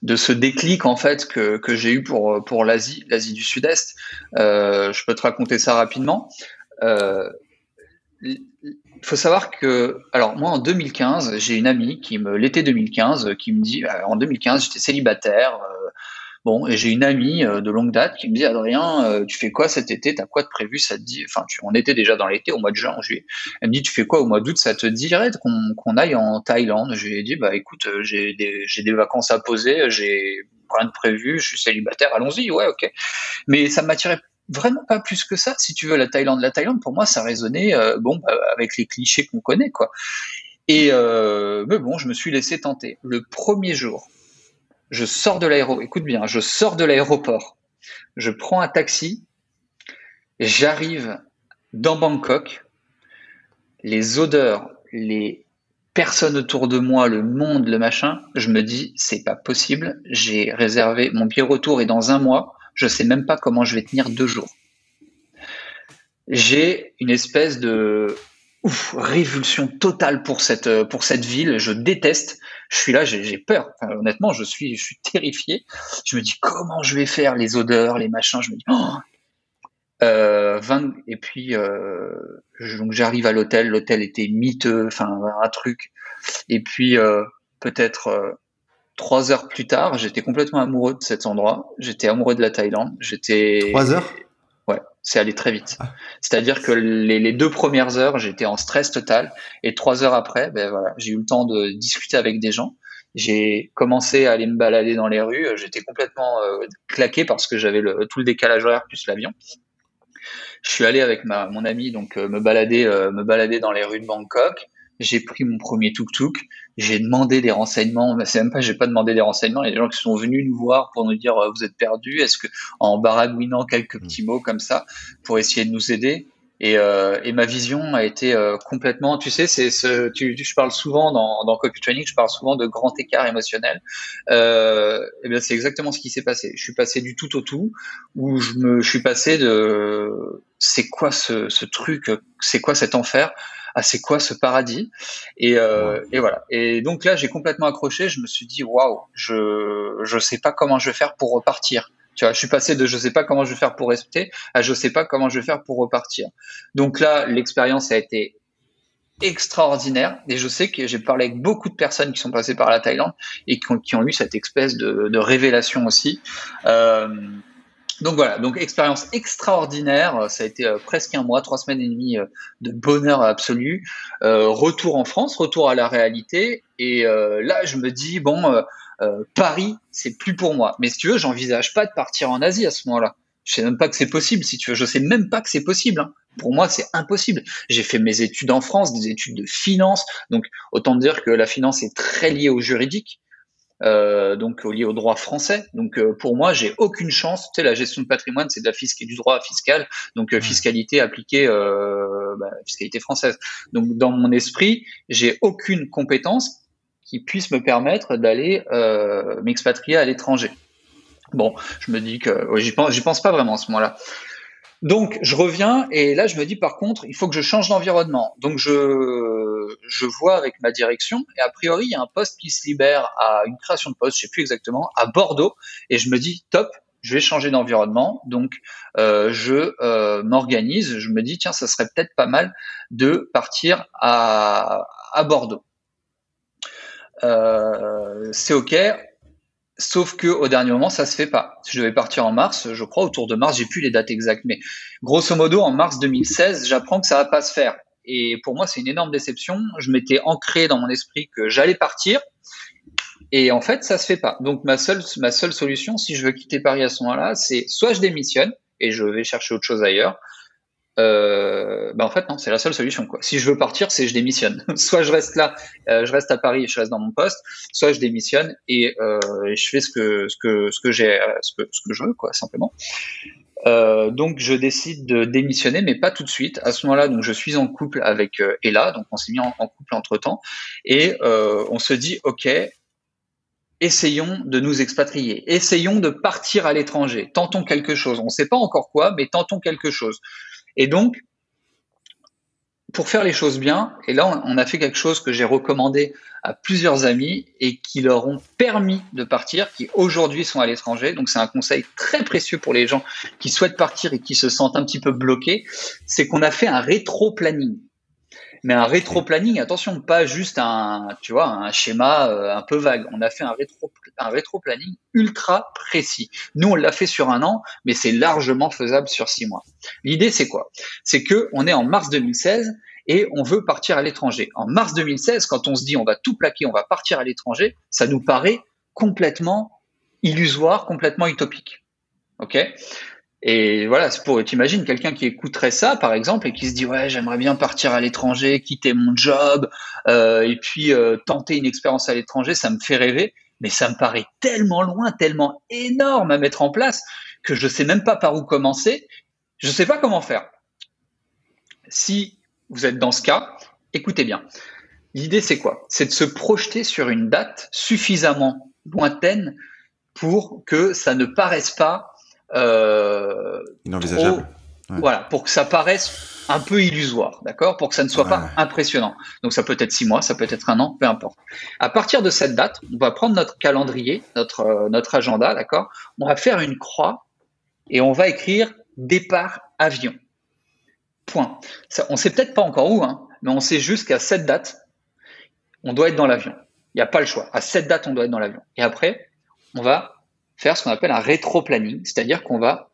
de ce déclic en fait que, que j'ai eu pour pour l'Asie, l'Asie du Sud-Est. Euh, je peux te raconter ça rapidement. Euh, il faut savoir que, alors moi en 2015, j'ai une amie qui me, l'été 2015, qui me dit, en 2015, j'étais célibataire, Bon, et j'ai une amie euh, de longue date qui me dit Adrien, euh, tu fais quoi cet été? T'as quoi de prévu? Ça te dit Enfin, tu, on était déjà dans l'été, au mois de juin, en juillet. Elle me dit Tu fais quoi au mois d'août? Ça te dirait qu'on aille en Thaïlande? Je lui ai dit Bah écoute, euh, j'ai des, des vacances à poser, j'ai rien de prévu, je suis célibataire, allons-y, ouais, ok. Mais ça m'attirait vraiment pas plus que ça, si tu veux, la Thaïlande. La Thaïlande, pour moi, ça résonnait, bon, bah, avec les clichés qu'on connaît, quoi. Et euh, mais bon, je me suis laissé tenter. Le premier jour, je sors de l'aéroport, je prends un taxi, j'arrive dans Bangkok, les odeurs, les personnes autour de moi, le monde, le machin, je me dis, c'est pas possible, j'ai réservé, mon billet retour est dans un mois, je sais même pas comment je vais tenir deux jours. J'ai une espèce de révulsion totale cette, pour cette ville, je déteste, je suis là, j'ai peur. honnêtement, je suis, je suis terrifié. Je me dis comment je vais faire les odeurs, les machins? Je me dis oh euh, 20, et puis euh, donc j'arrive à l'hôtel. L'hôtel était miteux, enfin un truc. Et puis euh, peut-être trois heures plus tard, j'étais complètement amoureux de cet endroit. J'étais amoureux de la Thaïlande. J'étais trois heures? C'est allé très vite. Ah. C'est-à-dire que les, les, deux premières heures, j'étais en stress total, et trois heures après, ben voilà, j'ai eu le temps de discuter avec des gens. J'ai commencé à aller me balader dans les rues. J'étais complètement euh, claqué parce que j'avais tout le décalage horaire plus l'avion. Je suis allé avec ma, mon ami donc euh, me balader, euh, me balader dans les rues de Bangkok. J'ai pris mon premier tuk-tuk, j'ai demandé des renseignements, mais c'est même pas, j'ai pas demandé des renseignements, il y a des gens qui sont venus nous voir pour nous dire, vous êtes perdus, est-ce que, en baragouinant quelques mmh. petits mots comme ça, pour essayer de nous aider. Et, euh, et, ma vision a été euh, complètement, tu sais, c'est ce, tu, je parle souvent dans, dans copy training, je parle souvent de grand écart émotionnel. Euh, et bien c'est exactement ce qui s'est passé. Je suis passé du tout au tout, où je me, je suis passé de, c'est quoi ce, ce truc, c'est quoi cet enfer, à c'est quoi ce paradis. Et, euh, et voilà. Et donc là, j'ai complètement accroché. Je me suis dit, waouh, je, je sais pas comment je vais faire pour repartir. Tu vois, je suis passé de je sais pas comment je vais faire pour rester à je sais pas comment je vais faire pour repartir. Donc là, l'expérience a été extraordinaire et je sais que j'ai parlé avec beaucoup de personnes qui sont passées par la Thaïlande et qui ont, qui ont eu cette espèce de, de révélation aussi. Euh, donc voilà, donc expérience extraordinaire. Ça a été euh, presque un mois, trois semaines et demie euh, de bonheur absolu. Euh, retour en France, retour à la réalité. Et euh, là, je me dis bon, euh, Paris, c'est plus pour moi. Mais si tu veux, j'envisage pas de partir en Asie à ce moment-là. Je sais même pas que c'est possible, si tu veux. Je sais même pas que c'est possible. Hein. Pour moi, c'est impossible. J'ai fait mes études en France, des études de finance. Donc, autant dire que la finance est très liée au juridique. Euh, donc lié au droit français. Donc euh, pour moi, j'ai aucune chance. Tu sais, la gestion de patrimoine, c'est de la fiscalité du droit fiscal, donc fiscalité appliquée, bah, fiscalité française. Donc dans mon esprit, j'ai aucune compétence qui puisse me permettre d'aller euh, m'expatrier à l'étranger. Bon, je me dis que j'y pense, j'y pense pas vraiment à ce moment-là. Donc je reviens et là je me dis par contre il faut que je change d'environnement. Donc je je vois avec ma direction et a priori il y a un poste qui se libère à une création de poste, je sais plus exactement, à Bordeaux et je me dis top, je vais changer d'environnement. Donc euh, je euh, m'organise, je me dis tiens ça serait peut-être pas mal de partir à à Bordeaux. Euh, c'est ok. Sauf que au dernier moment, ça se fait pas. Je devais partir en mars, je crois, autour de mars, j'ai plus les dates exactes, mais grosso modo, en mars 2016, j'apprends que ça va pas se faire. Et pour moi, c'est une énorme déception. Je m'étais ancré dans mon esprit que j'allais partir. Et en fait, ça se fait pas. Donc, ma seule, ma seule solution, si je veux quitter Paris à ce moment-là, c'est soit je démissionne et je vais chercher autre chose ailleurs, euh, bah en fait non, c'est la seule solution quoi. Si je veux partir, c'est je démissionne. [laughs] soit je reste là, euh, je reste à Paris et je reste dans mon poste, soit je démissionne et, euh, je fais ce que ce que ce que j'ai euh, ce que ce que je veux quoi simplement. Donc je décide de démissionner, mais pas tout de suite. À ce moment-là, donc je suis en couple avec Ella, donc on s'est mis en, couple entre temps, et on se dit ok, essayons de nous expatrier, essayons de partir à l'étranger, tentons quelque chose. On ne sait pas encore quoi, mais tentons quelque chose. Et donc, pour faire les choses bien, et là on a fait quelque chose que j'ai recommandé à plusieurs amis et qui leur ont permis de partir, qui aujourd'hui sont à l'étranger. Donc c'est un conseil très précieux pour les gens qui souhaitent partir et qui se sentent un petit peu bloqués, c'est qu'on a fait un rétro-planning mais un rétro-planning, attention, pas juste un, tu vois, un schéma euh, un peu vague. On a fait un rétro, un rétro-planning ultra précis. Nous, on l'a fait sur un an, mais c'est largement faisable sur six mois. L'idée, c'est quoi? C'est que on est en mars 2016 et on veut partir à l'étranger. En mars 2016, quand on se dit on va tout plaquer, on va partir à l'étranger, ça nous paraît complètement illusoire, complètement utopique. Ok? Et voilà, c'est pour, t'imagines quelqu'un qui écouterait ça, par exemple, et qui se dit ouais, j'aimerais bien partir à l'étranger, quitter mon job, euh, et puis euh, tenter une expérience à l'étranger, ça me fait rêver, mais ça me paraît tellement loin, tellement énorme à mettre en place que je sais même pas par où commencer. Je sais pas comment faire. Si vous êtes dans ce cas, écoutez bien. L'idée c'est quoi? C'est de se projeter sur une date suffisamment lointaine pour que ça ne paraisse pas euh, inenvisageable. Voilà, pour que ça paraisse un peu illusoire, d'accord? Pour que ça ne soit pas impressionnant. Donc ça peut être six mois, ça peut être un an, peu importe. À partir de cette date, on va prendre notre calendrier, notre, euh, notre agenda, d'accord? On va faire une croix et on va écrire départ avion. Point. Ça, on sait peut-être pas encore où, hein, mais on sait juste qu'à cette date, on doit être dans l'avion. Il n'y a pas le choix. À cette date, on doit être dans l'avion. Et après, on va faire ce qu'on appelle un rétro-planning, c'est-à-dire qu'on va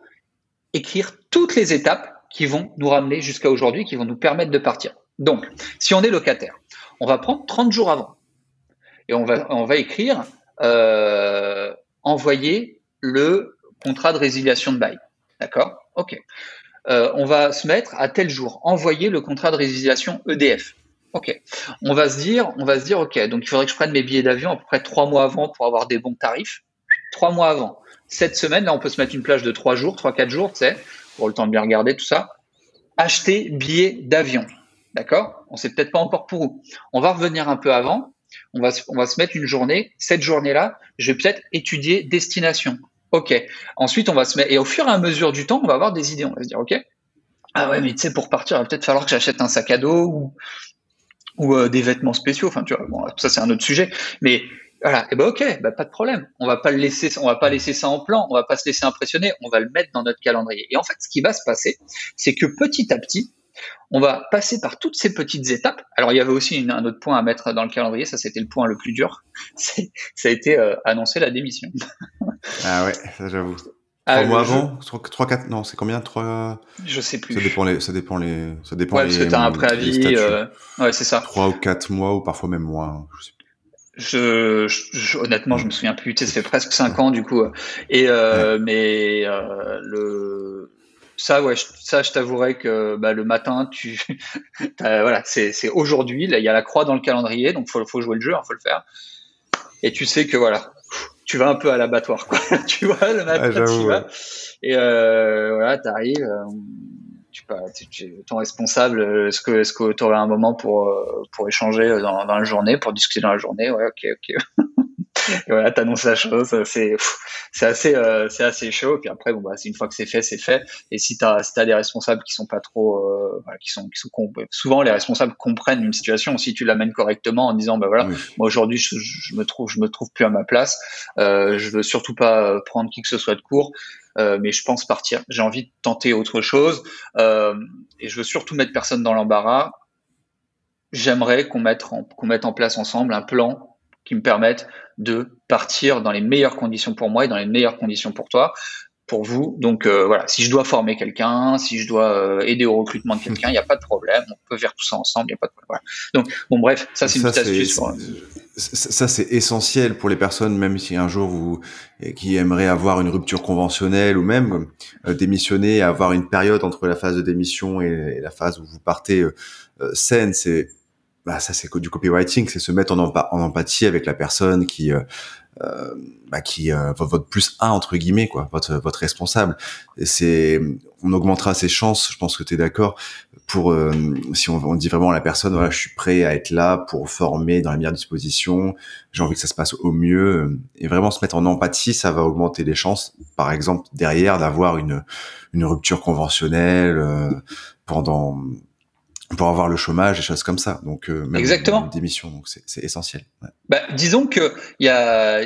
écrire toutes les étapes qui vont nous ramener jusqu'à aujourd'hui, qui vont nous permettre de partir. Donc, si on est locataire, on va prendre 30 jours avant et on va, écrire euh, envoyer le contrat de résiliation de bail. D'accord? Ok. Euh, on va se mettre à tel jour, envoyer le contrat de résiliation EDF. Ok. On va se dire, on va se dire, ok. Donc il faudrait que je prenne mes billets d'avion à peu près trois mois avant pour avoir des bons tarifs. Trois mois avant. Cette semaine, là, on peut se mettre une plage de trois jours, trois quatre jours, tu sais, pour le temps de bien regarder tout ça. Acheter billets d'avion. D'accord? On sait peut-être pas encore pour où. On va revenir un peu avant. On va, on va se mettre une journée. Cette journée-là, je vais peut-être étudier destination. Ok. Ensuite, on va se mettre et au fur et à mesure du temps, on va avoir des idées. On va se dire, ok. Ah ouais, mais tu sais, pour partir, il va peut-être falloir que j'achète un sac à dos ou, ou euh, des vêtements spéciaux. Enfin, tu vois, bon, ça c'est un autre sujet. Mais voilà, et eh ben ok, ben pas de problème. On va pas le laisser, on va pas laisser ça en plan, on va pas se laisser impressionner, on va le mettre dans notre calendrier. Et en fait, ce qui va se passer, c'est que petit à petit, on va passer par toutes ces petites étapes. Alors, il y avait aussi un autre point à mettre dans le calendrier, ça c'était le point le plus dur, [laughs] ça a été euh, annoncer la démission. [laughs] ah ouais, ça j'avoue. Ah, trois mois avant, trois, quatre, non, c'est combien, trois. Je sais plus. Ça dépend les, ça dépend les, ça dépend ouais, parce que t'as un préavis, euh... ouais, c'est ça. Trois ou quatre mois ou parfois même moins. Je sais je, je, honnêtement, je me souviens plus. Tu sais, ça fait presque cinq ans du coup. Et euh, mais euh, le ça, ouais, ça, je t'avouerai que bah, le matin, tu, [laughs] voilà, c'est aujourd'hui. Il y a la croix dans le calendrier, donc faut, faut jouer le jeu, il hein, faut le faire. Et tu sais que voilà, tu vas un peu à l'abattoir, quoi. [laughs] tu vois, le matin, ah, tu vas. Et euh, voilà, t'arrives. Euh, tu, tu, ton responsable, est-ce que est-ce que tu aurais un moment pour euh, pour échanger dans, dans la journée, pour discuter dans la journée? Ouais, ok, ok. [laughs] et voilà, t'annonces la chose, c'est c'est assez euh, c'est assez chaud. Et puis après, bon bah, c'est une fois que c'est fait, c'est fait. Et si t'as si t'as des responsables qui sont pas trop, euh, qui sont qui sont souvent les responsables comprennent une situation si tu l'amènes correctement en disant bah voilà, moi aujourd'hui je, je, me trouve je me trouve plus à ma place, euh, je veux surtout pas prendre qui que ce soit de court. Euh, mais je pense partir. J'ai envie de tenter autre chose euh, et je veux surtout mettre personne dans l'embarras. J'aimerais qu'on mette, qu'on mette en place ensemble un plan qui me permette de partir dans les meilleures conditions pour moi et dans les meilleures conditions pour toi, pour vous. Donc euh, voilà, si je dois former quelqu'un, si je dois euh, aider au recrutement de quelqu'un, il n'y a pas de problème. On peut faire tout ça ensemble, il n'y a pas de problème. Donc bon bref, ça c'est une petite astuce. Ça c'est essentiel pour les personnes, même si un jour vous qui aimeraient avoir une rupture conventionnelle ou même euh, démissionner, avoir une période entre la phase de démission et, la phase où vous partez saine, c'est bah, ça c'est du copywriting, c'est se mettre en, en, empathie avec la personne qui euh, euh bah, qui euh, votre plus un entre guillemets quoi, votre votre responsable. C'est on augmentera ses chances, je pense que tu es d'accord pour euh, si on, on, dit vraiment à la personne voilà, je suis prêt à être là pour former dans les meilleures dispositions, j'ai envie que ça se passe au mieux et vraiment se mettre en empathie, ça va augmenter les chances par exemple derrière d'avoir une une rupture conventionnelle euh, pendant pour avoir le chômage et choses comme ça. Donc euh, même Exactement. démission, donc c'est essentiel. Ouais. Bah, disons que il y a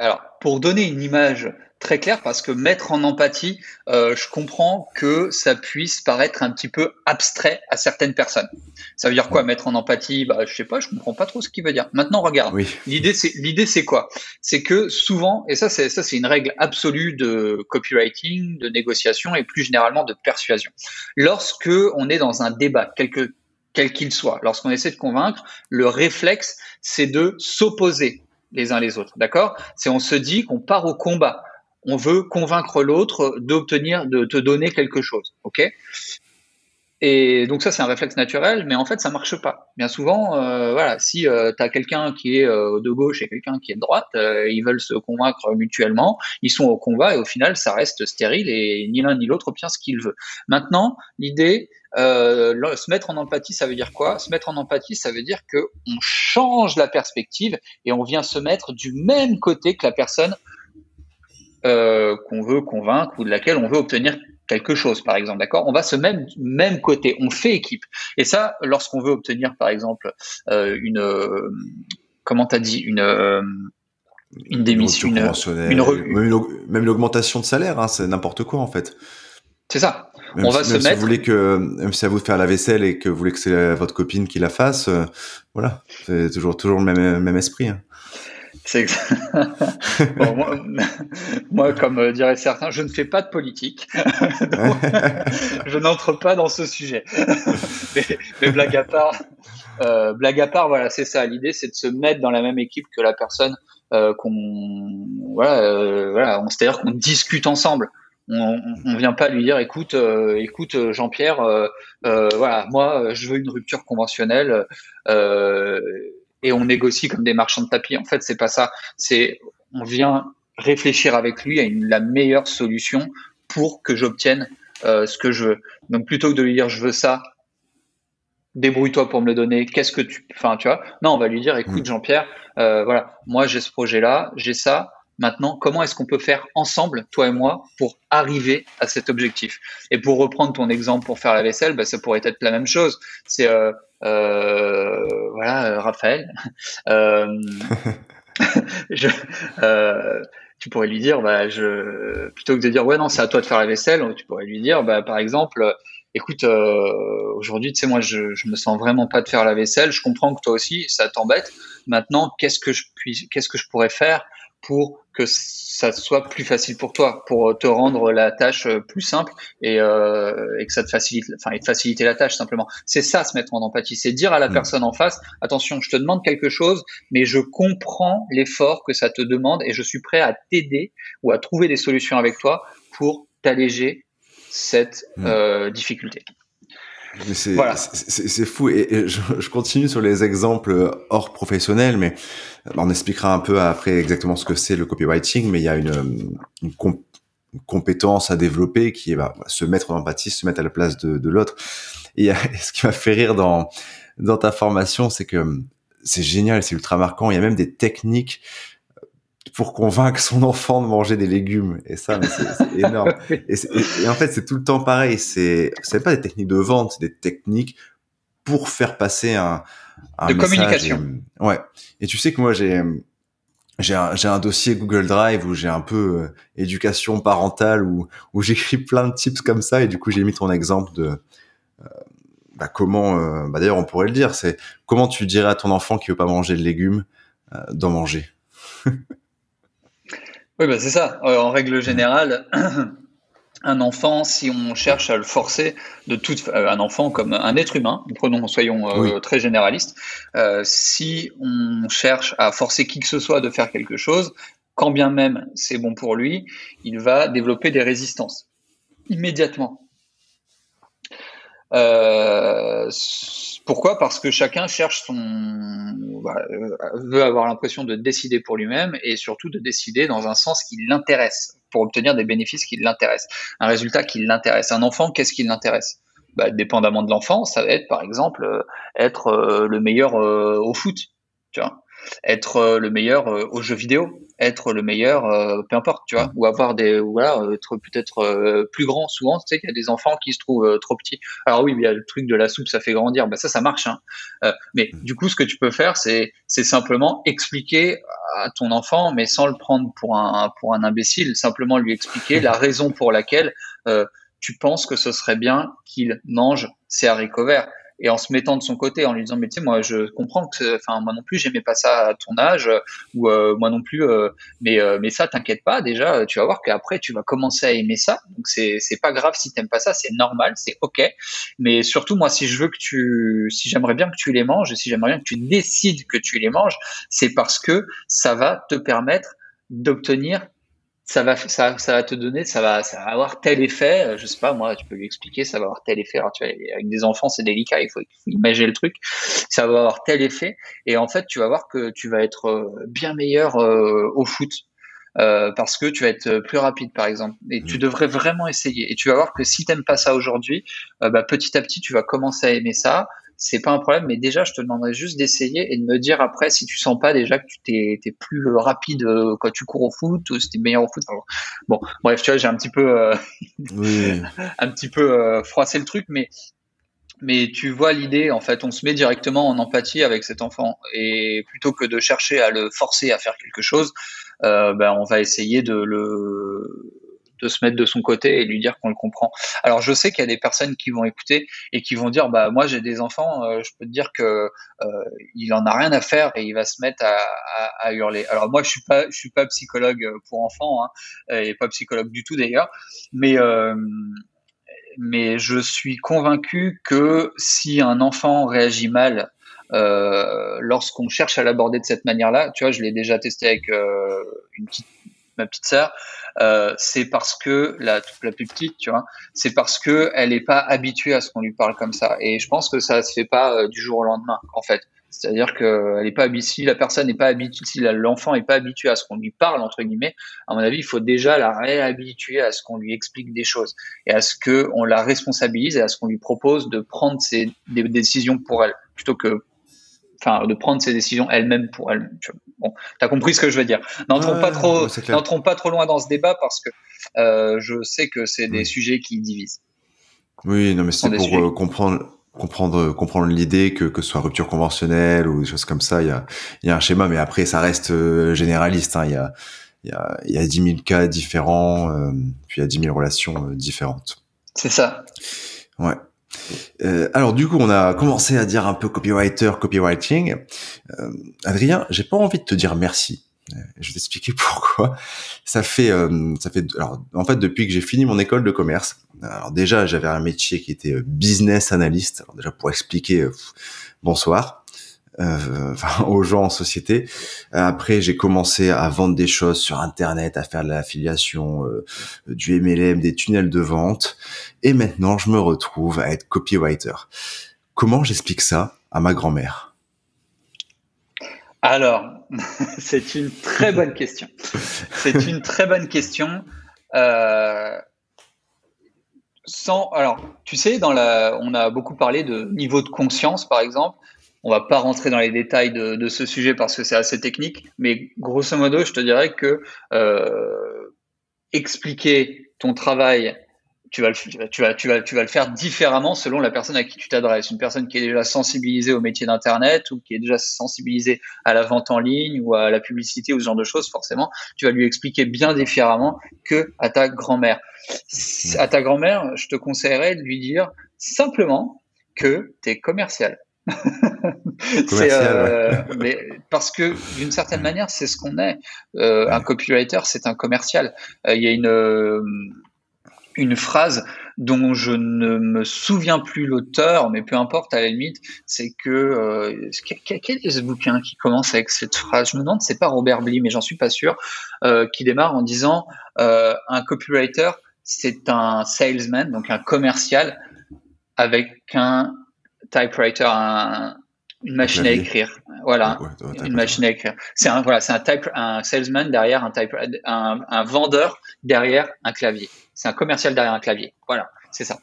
alors pour donner une image très claire parce que mettre en empathie, euh, je comprends que ça puisse paraître un petit peu abstrait à certaines personnes. Ça veut dire quoi mettre en empathie? Bah je sais pas, je comprends pas trop ce qu'il veut dire. Maintenant regarde, oui. l'idée c'est l'idée c'est quoi? C'est que souvent et ça c'est ça c'est une règle absolue de copywriting, de négociation et plus généralement de persuasion. Lorsque on est dans un débat, quelque quel qu'il soit, lorsqu'on essaie de convaincre, le réflexe c'est de s'opposer les uns les autres, d'accord? C'est on se dit qu'on part au combat on veut convaincre l'autre d'obtenir, de te donner quelque chose. Ok? Et donc ça c'est un réflexe naturel, mais en fait ça marche pas. Bien souvent, euh, voilà, si euh, tu as quelqu'un qui est euh, de gauche et quelqu'un qui est de droite, ils veulent se convaincre mutuellement, ils sont au combat et au final ça reste stérile et ni l'un ni l'autre obtient ce qu'il veut. Maintenant, l'idée, se mettre en empathie, ça veut dire quoi? Se mettre en empathie, ça veut dire que on change la perspective et on vient se mettre du même côté que la personne euh, qu'on veut convaincre ou de laquelle on veut obtenir quelque chose, par exemple, d'accord? On va se mettre du même côté, on fait équipe. Et ça, lorsqu'on veut obtenir, par exemple, euh, une, euh, comment t'as dit, une une démission, une, une, même une augmentation de salaire, hein, c'est n'importe quoi en fait. C'est ça. on va se mettre. Si vous voulez que, même si à vous de faire la vaisselle et que vous voulez que c'est votre copine qui la fasse, voilà, c'est toujours toujours le même même esprit. Hein. C'est [laughs] moi, comme euh, diraient certains, je ne fais pas de politique. [laughs] [laughs] je n'entre pas dans ce sujet. mais, blague à part, euh, blague à part, voilà, c'est ça. L'idée, c'est de se mettre dans la même équipe que la personne euh, qu'on, voilà, voilà, c'est-à-dire qu'on discute ensemble. On, on, vient pas lui dire, écoute, euh, écoute, Jean-Pierre, voilà, moi, je veux une rupture conventionnelle et on négocie comme des marchands de tapis. En fait, c'est pas ça. C'est on vient réfléchir avec lui à une, la meilleure solution pour que j'obtienne ce que je veux. Donc plutôt que de lui dire je veux ça, débrouille-toi pour me le donner. Qu'est-ce que tu, enfin, tu vois? Non, on va lui dire, écoute, mm. Jean-Pierre, euh, voilà, moi j'ai ce projet-là, j'ai ça. Maintenant, comment est-ce qu'on peut faire ensemble, toi et moi, pour arriver à cet objectif? Et pour reprendre ton exemple pour faire la vaisselle, bah, ça pourrait être la même chose. C'est euh, euh, voilà, Raphaël. [laughs] [laughs] je, tu pourrais lui dire, bah, je, plutôt que de dire ouais non c'est à toi de faire la vaisselle, tu pourrais lui dire, bah, par exemple, écoute, euh, aujourd'hui, tu sais, moi, je, je me sens vraiment pas de faire la vaisselle. Je comprends que toi aussi, ça t'embête. Maintenant, qu'est-ce que je puis, qu'est-ce que je pourrais faire pour que ça soit plus facile pour toi, pour te rendre la tâche plus simple et, euh, et que ça te facilite, enfin, et te faciliter la tâche simplement. C'est ça, se mettre en empathie, c'est dire à la mmh. personne en face, attention, je te demande quelque chose, mais je comprends l'effort que ça te demande et je suis prêt à t'aider ou à trouver des solutions avec toi pour t'alléger cette hmm. euh, difficulté. C'est fou et, je, continue sur les exemples hors professionnel, mais on expliquera un peu après exactement ce que c'est le copywriting, mais il y a une, compétence à développer qui est bah, se mettre en empathie, se mettre à la place de, de l'autre. Et [laughs] ce qui m'a fait rire dans dans ta formation, c'est que c'est génial, c'est ultra marquant. Il y a même des techniques pour convaincre son enfant de manger des légumes. Et ça, c'est [laughs] énorme. et, en fait, c'est tout le temps pareil. C'est, c'est pas des techniques de vente, c'est des techniques pour faire passer un, un de communication. ouais. Et tu sais que moi, j'ai, j'ai un, j'ai un dossier Google Drive où j'ai un peu euh, éducation parentale où, où j'écris plein de tips comme ça. Et du coup, j'ai mis ton exemple de, euh, bah, comment, euh, bah, d'ailleurs, on pourrait le dire, c'est comment tu dirais à ton enfant qui veut pas manger de légumes d'en manger? [laughs] Oui, bah c'est ça. Euh, en règle générale, [clears throat] un enfant, si on cherche à le forcer de toute, euh, un enfant comme un être humain, prenons, soyons euh, très généralistes, si on cherche à forcer qui que ce soit de faire quelque chose, quand bien même c'est bon pour lui, il va développer des résistances immédiatement. Euh, pourquoi? Parce que chacun cherche son, euh, veut avoir l'impression de décider pour lui-même et surtout de décider dans un sens qui l'intéresse pour obtenir des bénéfices qui l'intéressent, un résultat qui l'intéresse. Un enfant, qu'est-ce qui l'intéresse? Bah, Dépendamment de l'enfant, ça va être par exemple euh, être le meilleur au foot, tu vois, être le meilleur aux jeux vidéo, être le meilleur, euh, peu importe, tu vois, ou avoir des, voilà, être peut-être euh, plus grand. Souvent, tu sais qu'il y a des enfants qui se trouvent euh, trop petits. Alors oui, il y a le truc de la soupe, ça fait grandir. Bah ça, ça marche. Hein. mais du coup, ce que tu peux faire, c'est, c'est simplement expliquer à ton enfant, mais sans le prendre pour un, pour un imbécile, simplement lui expliquer la raison pour laquelle tu penses que ce serait bien qu'il mange ses haricots verts et en se mettant de son côté, en lui disant mais tu sais moi je comprends que enfin moi non plus j'aimais pas ça à ton âge ou euh, moi non plus euh, mais euh, mais ça t'inquiète pas déjà tu vas voir qu'après tu vas commencer à aimer ça. Donc c'est c'est pas grave si t'aimes pas ça c'est normal c'est ok. Mais surtout moi si je veux que tu si j'aimerais bien que tu les manges et si j'aimerais bien que tu décides que tu les manges c'est parce que ça va te permettre d'obtenir ça va, ça, ça va te donner, ça va, ça va avoir tel effet. Euh, je sais pas, moi, tu peux lui expliquer, ça va avoir tel effet. Alors, tu vois, avec des enfants, c'est délicat, il faut, imaginer le truc. Ça va avoir tel effet. Et en fait, tu vas voir que tu vas être euh, bien meilleur euh, au foot. Euh, parce que tu vas être plus rapide par exemple et tu mmh. devrais vraiment essayer et tu vas voir que si t'aimes pas ça aujourd'hui bah, petit à petit tu vas commencer à aimer ça c'est pas un problème, mais déjà, je te demanderais juste d'essayer et de me dire après si tu sens pas déjà que tu t'es, es plus rapide euh, quand tu cours au foot ou si t'es meilleur au foot. bon, bref, tu vois, j'ai un petit peu, euh, [laughs] un petit peu euh, froissé le truc, mais mais tu vois l'idée, en fait, on se met directement en empathie avec cet enfant et plutôt que de chercher à le forcer à faire quelque chose, ben on va essayer de le de se mettre de son côté et lui dire qu'on le comprend. Alors je sais qu'il y a des personnes qui vont écouter et qui vont dire bah moi j'ai des enfants, euh, je peux te dire que euh, il en a rien à faire et il va se mettre à, hurler. Alors moi je suis pas je suis pas psychologue pour enfants hein, et pas psychologue du tout d'ailleurs, mais euh, mais je suis convaincu que si un enfant réagit mal euh, lorsqu'on cherche à l'aborder de cette manière-là, tu vois, je l'ai déjà testé avec une petite ma petite sœur, euh, c'est parce que la, la plus petite, tu vois, c'est parce que elle n'est pas habituée à ce qu'on lui parle comme ça. Et je pense que ça se fait pas euh, du jour au lendemain, en fait. C'est-à-dire que elle est pas si la personne n'est pas habituée, si l'enfant n'est pas habitué à ce qu'on lui parle entre guillemets, à mon avis, il faut déjà la réhabituer à ce qu'on lui explique des choses et à ce que on la responsabilise et à ce qu'on lui propose de prendre ses des décisions pour elle plutôt que enfin de prendre ses décisions elle-même pour elle. Bon, t'as compris ce que je veux dire. N'entrons pas trop, n'entrons pas trop loin dans ce débat parce que euh, je sais que c'est des sujets qui divisent. Oui, non, mais c'est pour euh, comprendre comprendre comprendre l'idée que que ce soit rupture conventionnelle ou des choses comme ça. Il y a il y a un schéma, mais après ça reste euh, généraliste. Hein. Il y a il y a il y a 10 000 cas différents, euh, puis il y a 10 000 relations différentes. C'est ça. Ouais. Euh, alors du coup, on a commencé à dire un peu copywriter, copywriting. Euh, Adrien, j'ai pas envie de te dire merci. Euh, je vais t'expliquer [laughs] pourquoi. Ça fait, euh, ça fait, alors en fait depuis que j'ai fini mon école de commerce. Alors déjà, j'avais un métier qui était business analyst. Alors déjà pour expliquer, bonsoir euh, [laughs] aux gens en société. Après, j'ai commencé à vendre des choses sur Internet, à faire de l'affiliation, euh, du MLM, des tunnels de vente. Et maintenant, je me retrouve à être copywriter. Comment j'explique ça à ma grand-mère? Alors, [laughs] c'est une très bonne question. C'est une très bonne question. Euh, sans, alors, tu sais, dans la, on a beaucoup parlé de niveau de conscience, par exemple. On va pas rentrer dans les détails de, ce sujet parce que c'est assez technique, mais grosso modo, je te dirais que euh, expliquer ton travail, tu vas, le, faire différemment selon la personne à qui tu t'adresses. Une personne qui est déjà sensibilisée au métier d'Internet ou qui est déjà sensibilisée à la vente en ligne ou à la publicité ou ce genre de choses, forcément, tu vas lui expliquer bien différemment que à ta grand-mère. À ta grand-mère, je te conseillerais de lui dire simplement que tu es commercial. Euh, mais parce que d'une certaine manière, c'est ce qu'on est. Euh, un copywriter, c'est un commercial. Euh, il y a une euh, une phrase dont je ne me souviens plus l'auteur, mais peu importe à la limite, c'est que quel, est ce bouquin qui commence avec cette phrase? Je me demande, c'est pas Robert Bly, mais j'en suis pas sûr, qui démarre en disant un copywriter, c'est un salesman, donc un commercial avec un typewriter, un, une machine à écrire. Voilà, une machine à écrire. C'est un voilà, c'est un type, un salesman derrière un type, un, un vendeur derrière un clavier. C'est un commercial derrière un clavier. Voilà, c'est ça.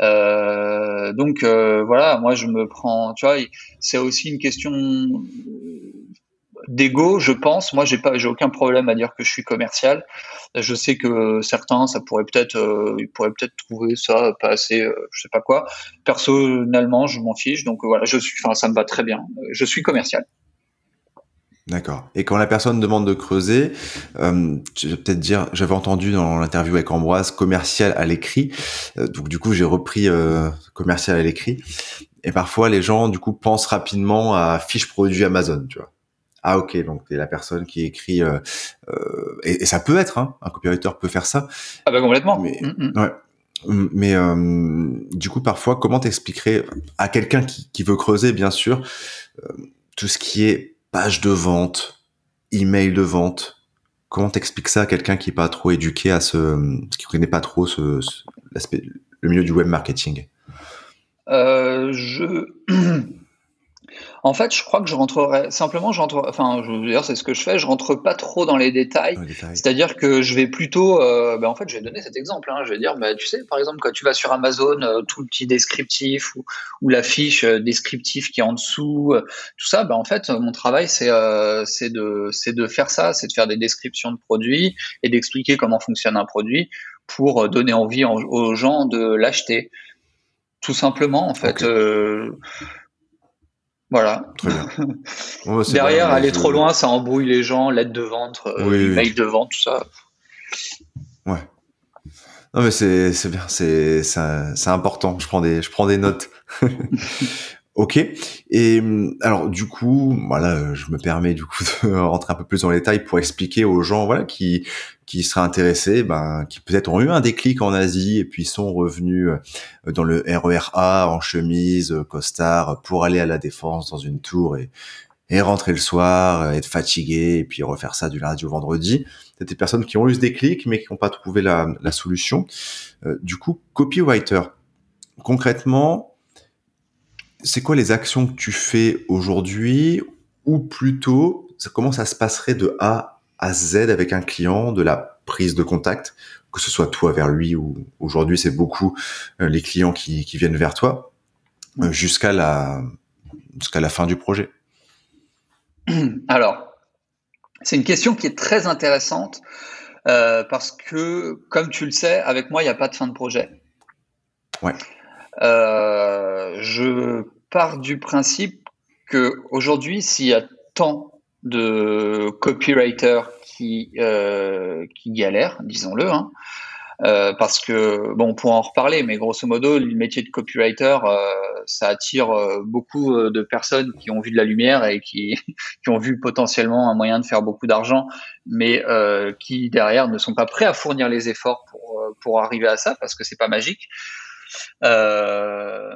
Euh, donc euh, voilà, moi je me prends, tu vois, c'est aussi une question d'ego, je pense. Moi, j'ai pas, j'ai aucun problème à dire que je suis commercial. Je sais que certains, ça pourrait peut-être, euh, ils pourraient peut-être trouver ça pas assez, euh, je sais pas quoi. Personnellement, je m'en fiche. Donc voilà, je suis, enfin, ça me va très bien. Je suis commercial. D'accord. Et quand la personne demande de creuser, euh, je vais peut-être dire, j'avais entendu dans l'interview avec Ambroise, commercial à l'écrit. Euh, donc du coup, j'ai repris commercial à l'écrit. Et parfois, les gens, du coup, pensent rapidement à fiche produit Amazon, tu vois ah ok donc t'es la personne qui écrit euh, euh, et, ça peut être hein, un copywriter peut faire ça. Ah bah complètement. Mais mm, mm. ouais. Mais euh, du coup parfois comment t'expliquerais à quelqu'un qui, qui, veut creuser bien sûr tout ce qui est page de vente email de vente? Comment t'expliques ça à quelqu'un qui est pas trop éduqué à ce qui connaît pas trop ce, l'aspect le milieu du web marketing? Je [clears throat] En fait, je crois que je rentrerai simplement, je rentre, enfin, je veux dire, c'est ce que je fais. Je rentre pas trop dans les détails. C'est-à-dire que je vais plutôt, euh, ben, en fait, je vais donner cet exemple. Hein. Je vais dire, ben, tu sais, par exemple, quand tu vas sur Amazon, euh, tout le petit descriptif ou, ou la fiche euh, descriptive qui est en dessous, tout ça, ben, en fait, mon travail, c'est c'est de c'est de faire ça, c'est de faire des descriptions de produits et d'expliquer comment fonctionne un produit pour donner envie aux gens de l'acheter. Tout simplement, en fait. Voilà. Très bien. [laughs] Bah, Derrière, aller trop loin, ça embrouille les gens, l'aide de vente, euh, mail de vente, tout ça. Ouais. Non mais c'est c'est bien, c'est c'est important. Je prends des je prends des notes. [laughs] Ok. Et alors du coup, voilà, je me permets du coup [laughs] de rentrer un peu plus dans les détails pour expliquer aux gens, voilà, qui qui seraient intéressés, ben, qui peut-être ont eu un déclic en Asie et puis sont revenus euh, dans le RERA en chemise, euh, costard, pour aller à la défense dans une tour et et rentrer le soir, être fatigué, et puis refaire ça du lundi au vendredi. C'est des personnes qui ont eu ce déclic, mais qui n'ont pas trouvé la, solution. du coup, copywriter, concrètement, c'est quoi les actions que tu fais aujourd'hui, ou plutôt, comment ça se passerait de A à Z avec un client, de la prise de contact, que ce soit toi vers lui ou aujourd'hui c'est beaucoup euh, les clients qui, viennent vers toi, euh, jusqu'à la, jusqu'à la fin du projet? [clears throat] Alors, c'est une question qui est très intéressante euh, parce que, comme tu le sais, avec moi, il n'y a pas de fin de projet. Ouais. Je pars du principe que aujourd'hui, s'il y a tant de copywriters qui, euh, qui galèrent, disons-le, hein, euh, parce que, bon, on pourra en reparler, mais grosso modo, le métier de copywriter, euh, ça attire beaucoup de personnes qui ont vu de la lumière et qui, [laughs] qui ont vu potentiellement un moyen de faire beaucoup d'argent, mais qui derrière ne sont pas prêts à fournir les efforts pour, pour arriver à ça, parce que c'est pas magique. Euh,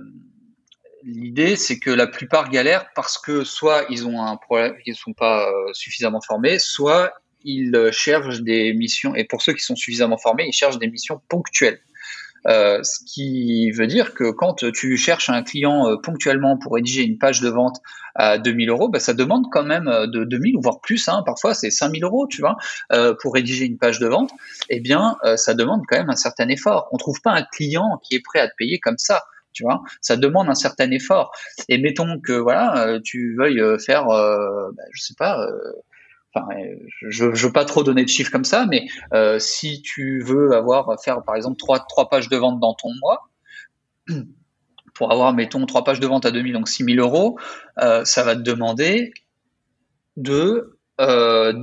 L'idée, c'est que la plupart galèrent parce que soit ils ont un problème, ils ne sont pas euh, suffisamment formés, soit ils euh, cherchent des missions, et pour ceux qui sont suffisamment formés, ils cherchent des missions ponctuelles. Euh, ce qui veut dire que quand tu cherches un client ponctuellement pour rédiger une page de vente à 2000 euros, bah, ça demande quand même de 2000 ou voire plus, hein, parfois c'est 5000 euros, tu vois, pour rédiger une page de vente. Eh bien, ça demande quand même un certain effort. On trouve pas un client qui est prêt à te payer comme ça tu vois. Ça demande un certain effort. Et mettons que voilà, euh, tu veuilles euh, faire, euh, bah, je sais pas. Enfin, je, ne veux pas trop donner de chiffres comme ça, mais si tu veux avoir faire par exemple trois, pages de vente dans ton mois, [clears throat] pour avoir mettons trois pages de vente à 2000 donc 6000 euros, ça va te demander de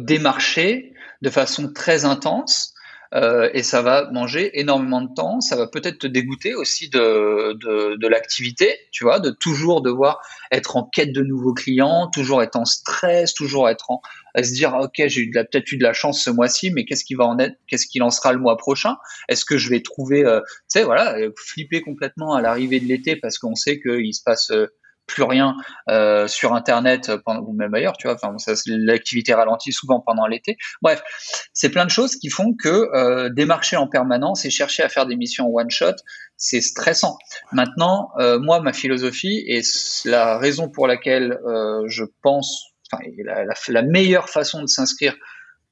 démarcher de façon très intense euh, et ça va manger énormément de temps. Ça va peut-être te dégoûter aussi de, de, de l'activité, tu vois, de toujours devoir être en quête de nouveaux clients, toujours être en stress, toujours être en à se dire ok j'ai peut-être eu de la chance ce mois-ci, mais qu'est-ce qui va en être, qu'est-ce qu'il en sera le mois prochain? Est-ce que je vais trouver, euh, tu sais voilà, flipper complètement à l'arrivée de l'été parce qu'on sait qu'il se passe euh, plus rien euh, sur Internet euh, pendant, ou même ailleurs, tu vois. Enfin, l'activité ralentit souvent pendant l'été. Bref, c'est plein de choses qui font que euh, démarcher en permanence et chercher à faire des missions one shot, c'est stressant. Maintenant, moi, ma philosophie et la raison pour laquelle je pense, enfin, la, la, la meilleure façon de s'inscrire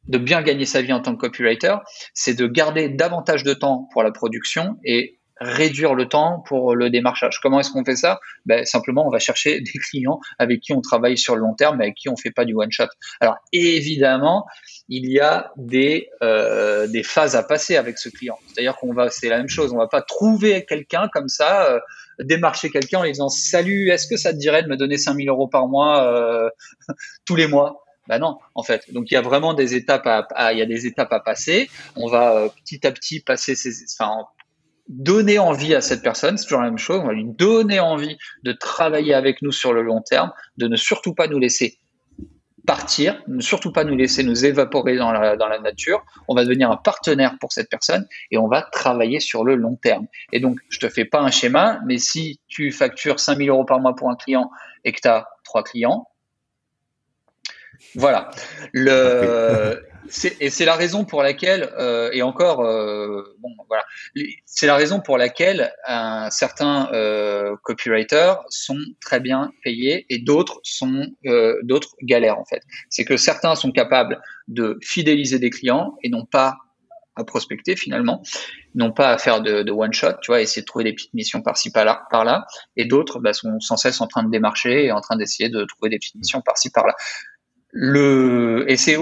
de bien gagner sa vie en tant que copywriter, c'est de garder davantage de temps pour la production et réduire le temps pour le démarchage. Comment est-ce qu'on fait ça? Ben, Simplement, on va chercher des clients avec qui on travaille sur le long terme, mais avec qui on fait pas du one-shot. Alors évidemment, il y a des, euh, des phases à passer avec ce client. C'est-à-dire qu'on va, c'est la même chose, on va pas trouver quelqu'un comme ça, euh, démarcher quelqu'un en lui disant salut, est-ce que ça te dirait de me donner 5000 euros par mois euh, [laughs] tous les mois? Ben non, en fait. Donc il y a vraiment des étapes à, il y a des étapes à passer. On va euh, petit à petit passer ces, enfin, donner envie à cette personne, c'est toujours la même chose, on va lui donner envie de travailler avec nous sur le long terme, de ne surtout pas nous laisser partir, ne surtout pas nous laisser nous évaporer dans la, nature. On va devenir un partenaire pour cette personne et on va travailler sur le long terme. Et donc, je te fais pas un schéma, mais si tu factures 5000 euros par mois pour un client et que tu as trois clients, voilà. Et c'est la raison pour laquelle, euh, et encore, euh, bon, voilà, c'est la raison pour laquelle un, certains euh, copywriters sont très bien payés et d'autres sont euh, d'autres galèrent en fait. C'est que certains sont capables de fidéliser des clients et non pas à prospecter finalement, non pas à faire de, de one shot, tu vois, essayer de trouver des petites missions par-ci par-là, par-là, et d'autres bah, sont sans cesse en train de démarcher et en train d'essayer de trouver des petites missions par-ci par-là. Le et c'est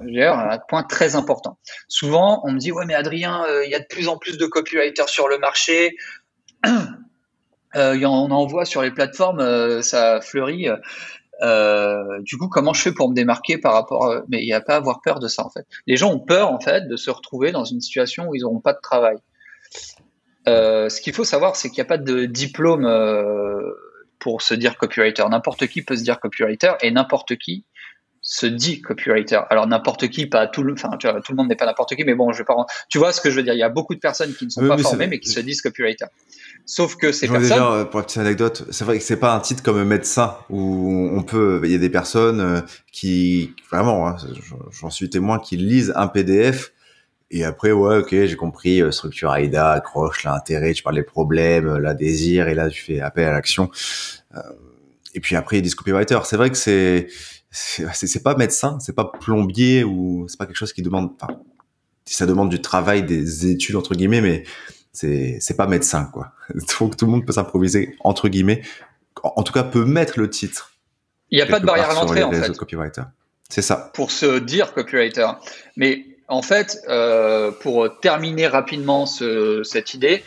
d'ailleurs un point très important. Souvent, on me dit ouais mais Adrien, euh, il y a de plus en plus de copywriters sur le marché. Euh, on en voit sur les plateformes, euh, ça fleurit. du coup, comment je fais pour me démarquer par rapport Mais il n'y a pas à avoir peur de ça en fait. Les gens ont peur en fait de se retrouver dans une situation où ils n'auront pas de travail. ce qu'il faut savoir, c'est qu'il n'y a pas de diplôme pour se dire copywriter. N'importe qui peut se dire copywriter et n'importe qui se dit copywriter. Alors n'importe qui, pas tout le, enfin tout le monde n'est pas n'importe qui, mais bon, je vais pas. Tu vois ce que je veux dire Il y a beaucoup de personnes qui ne sont pas formées, mais qui se disent copywriter. Sauf que ces personnes. Déjà, euh, pour la petite anecdote, c'est vrai que c'est pas un titre comme médecin où on peut. Il y a des personnes euh, qui vraiment, hein, j'en suis témoin, qui lisent un PDF. Et après, ouais, ok, j'ai compris, euh, structure AIDA, accroche, l'intérêt, tu parles des problèmes, la désir, et là, tu fais appel à l'action. et puis après, ils disent copywriter. C'est vrai que c'est, c'est pas médecin, c'est pas plombier ou c'est pas quelque chose qui demande, enfin, ça demande du travail, des études entre guillemets, mais c'est c'est pas médecin quoi. [laughs] Donc tout le monde peut s'improviser entre guillemets, en tout cas peut mettre le titre. Il n'y a pas de barrière à l'entrée en fait. Copywriter. C'est ça. Pour se dire copywriter. Mais en fait, euh, pour terminer rapidement ce, cette idée,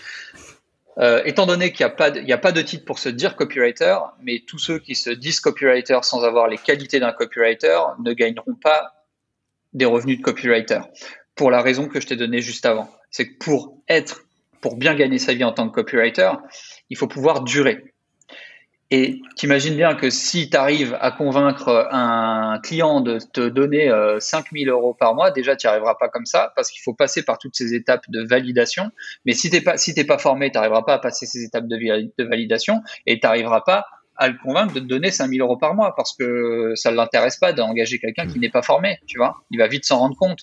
euh, étant donné qu'il n'y a, pas de, a pas de titre pour se dire copywriter, mais tous ceux qui se disent copywriter sans avoir les qualités d'un copywriter ne gagneront pas des revenus de copywriter. Pour la raison que je t'ai donnée juste avant. C'est que pour être, pour bien gagner sa vie en tant que copywriter, il faut pouvoir durer. Et t'imagines bien que si tu arrives à convaincre un client de te donner 5000 euh, euros par mois, déjà tu n'y arriveras pas comme ça parce qu'il faut passer par toutes ces étapes de validation. Mais si tu n'es pas, si pas formé, tu n'arriveras pas à passer ces étapes de, de validation et tu n'arriveras pas à le convaincre de te donner 5000 euros par mois parce que ça ne l'intéresse pas d'engager quelqu'un qui n'est pas formé, tu vois. Il va vite s'en rendre compte.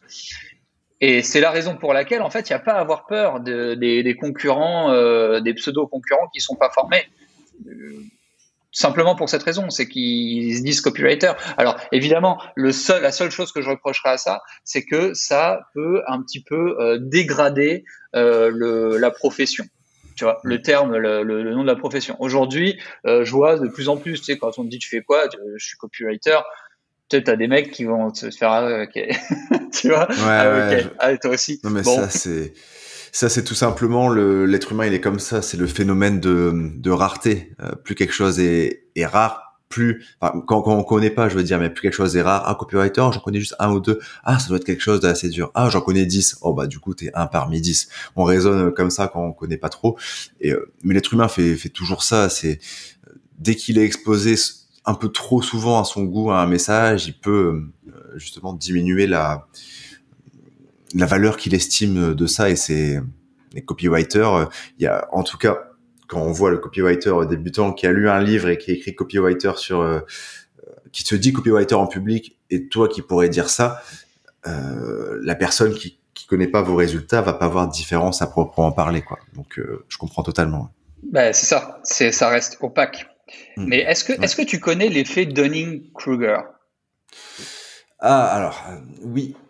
Et c'est la raison pour laquelle, en fait, il n'y a pas à avoir peur des, concurrents, euh, des pseudo-concurrents qui sont pas formés simplement pour cette raison, c'est qu'ils se disent copywriter. Alors évidemment, le seul, la seule chose que je reprocherais à ça, c'est que ça peut un petit peu euh, dégrader euh, le, la profession. Tu vois, le terme, le, le, nom de la profession. Aujourd'hui, euh, je vois de plus en plus, tu sais, quand on te dit tu fais quoi, je suis copywriter, peut-être t'as des mecs qui vont se faire, ah, ok, [laughs] tu vois, ouais, ah, ok, ah, toi aussi. Non mais ça c'est ça, c'est tout simplement l'être humain, il est comme ça. C'est le phénomène de, de rareté. Euh, plus quelque chose est, est rare, plus enfin, quand, quand on connaît pas, je veux dire, mais plus quelque chose est rare. Ah, copywriter, j'en connais juste un ou deux. Ah, ça doit être quelque chose d'assez dur. Ah, j'en connais dix. Oh bah du coup, t'es un parmi dix. On raisonne comme ça quand on connaît pas trop. Et euh, mais l'être humain fait fait toujours ça. C'est dès qu'il est exposé un peu trop souvent à son goût à un message, il peut euh, justement diminuer la la valeur qu'il estime de ça et c'est les copywriters. Il y a, en tout cas, quand on voit le copywriter débutant qui a lu un livre et qui écrit copywriter sur, euh, qui se dit copywriter en public et toi qui pourrais dire ça, euh, la personne qui qui connaît pas vos résultats va pas voir de différence à proprement parler quoi. Donc euh, je comprends totalement. Ben, c'est ça, c'est ça reste opaque. Hmm. Mais est-ce que est-ce que tu connais l'effet Dunning-Kruger? Ah alors oui, euh,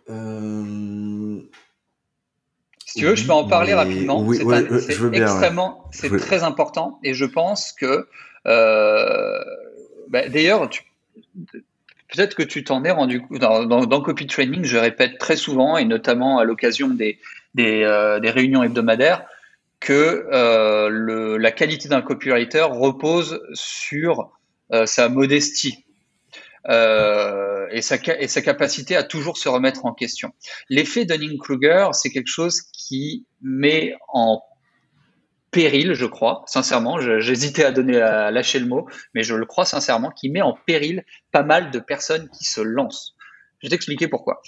si tu veux, je peux en parler rapidement. c'est extrêmement, c'est très important et je pense que, euh, bah, d'ailleurs, peut-être que tu t'en es rendu compte dans, Copy Training, je répète très souvent et notamment à l'occasion des, des, euh, réunions hebdomadaires que la qualité d'un copywriter repose sur sa modestie. Euh, et, sa, capacité à toujours se remettre en question. L'effet Dunning-Kruger, c'est quelque chose qui met en péril, je crois, sincèrement, j'hésitais à donner à lâcher le mot, mais je le crois sincèrement, qui met en péril pas mal de personnes qui se lancent. Je vais t'expliquer pourquoi.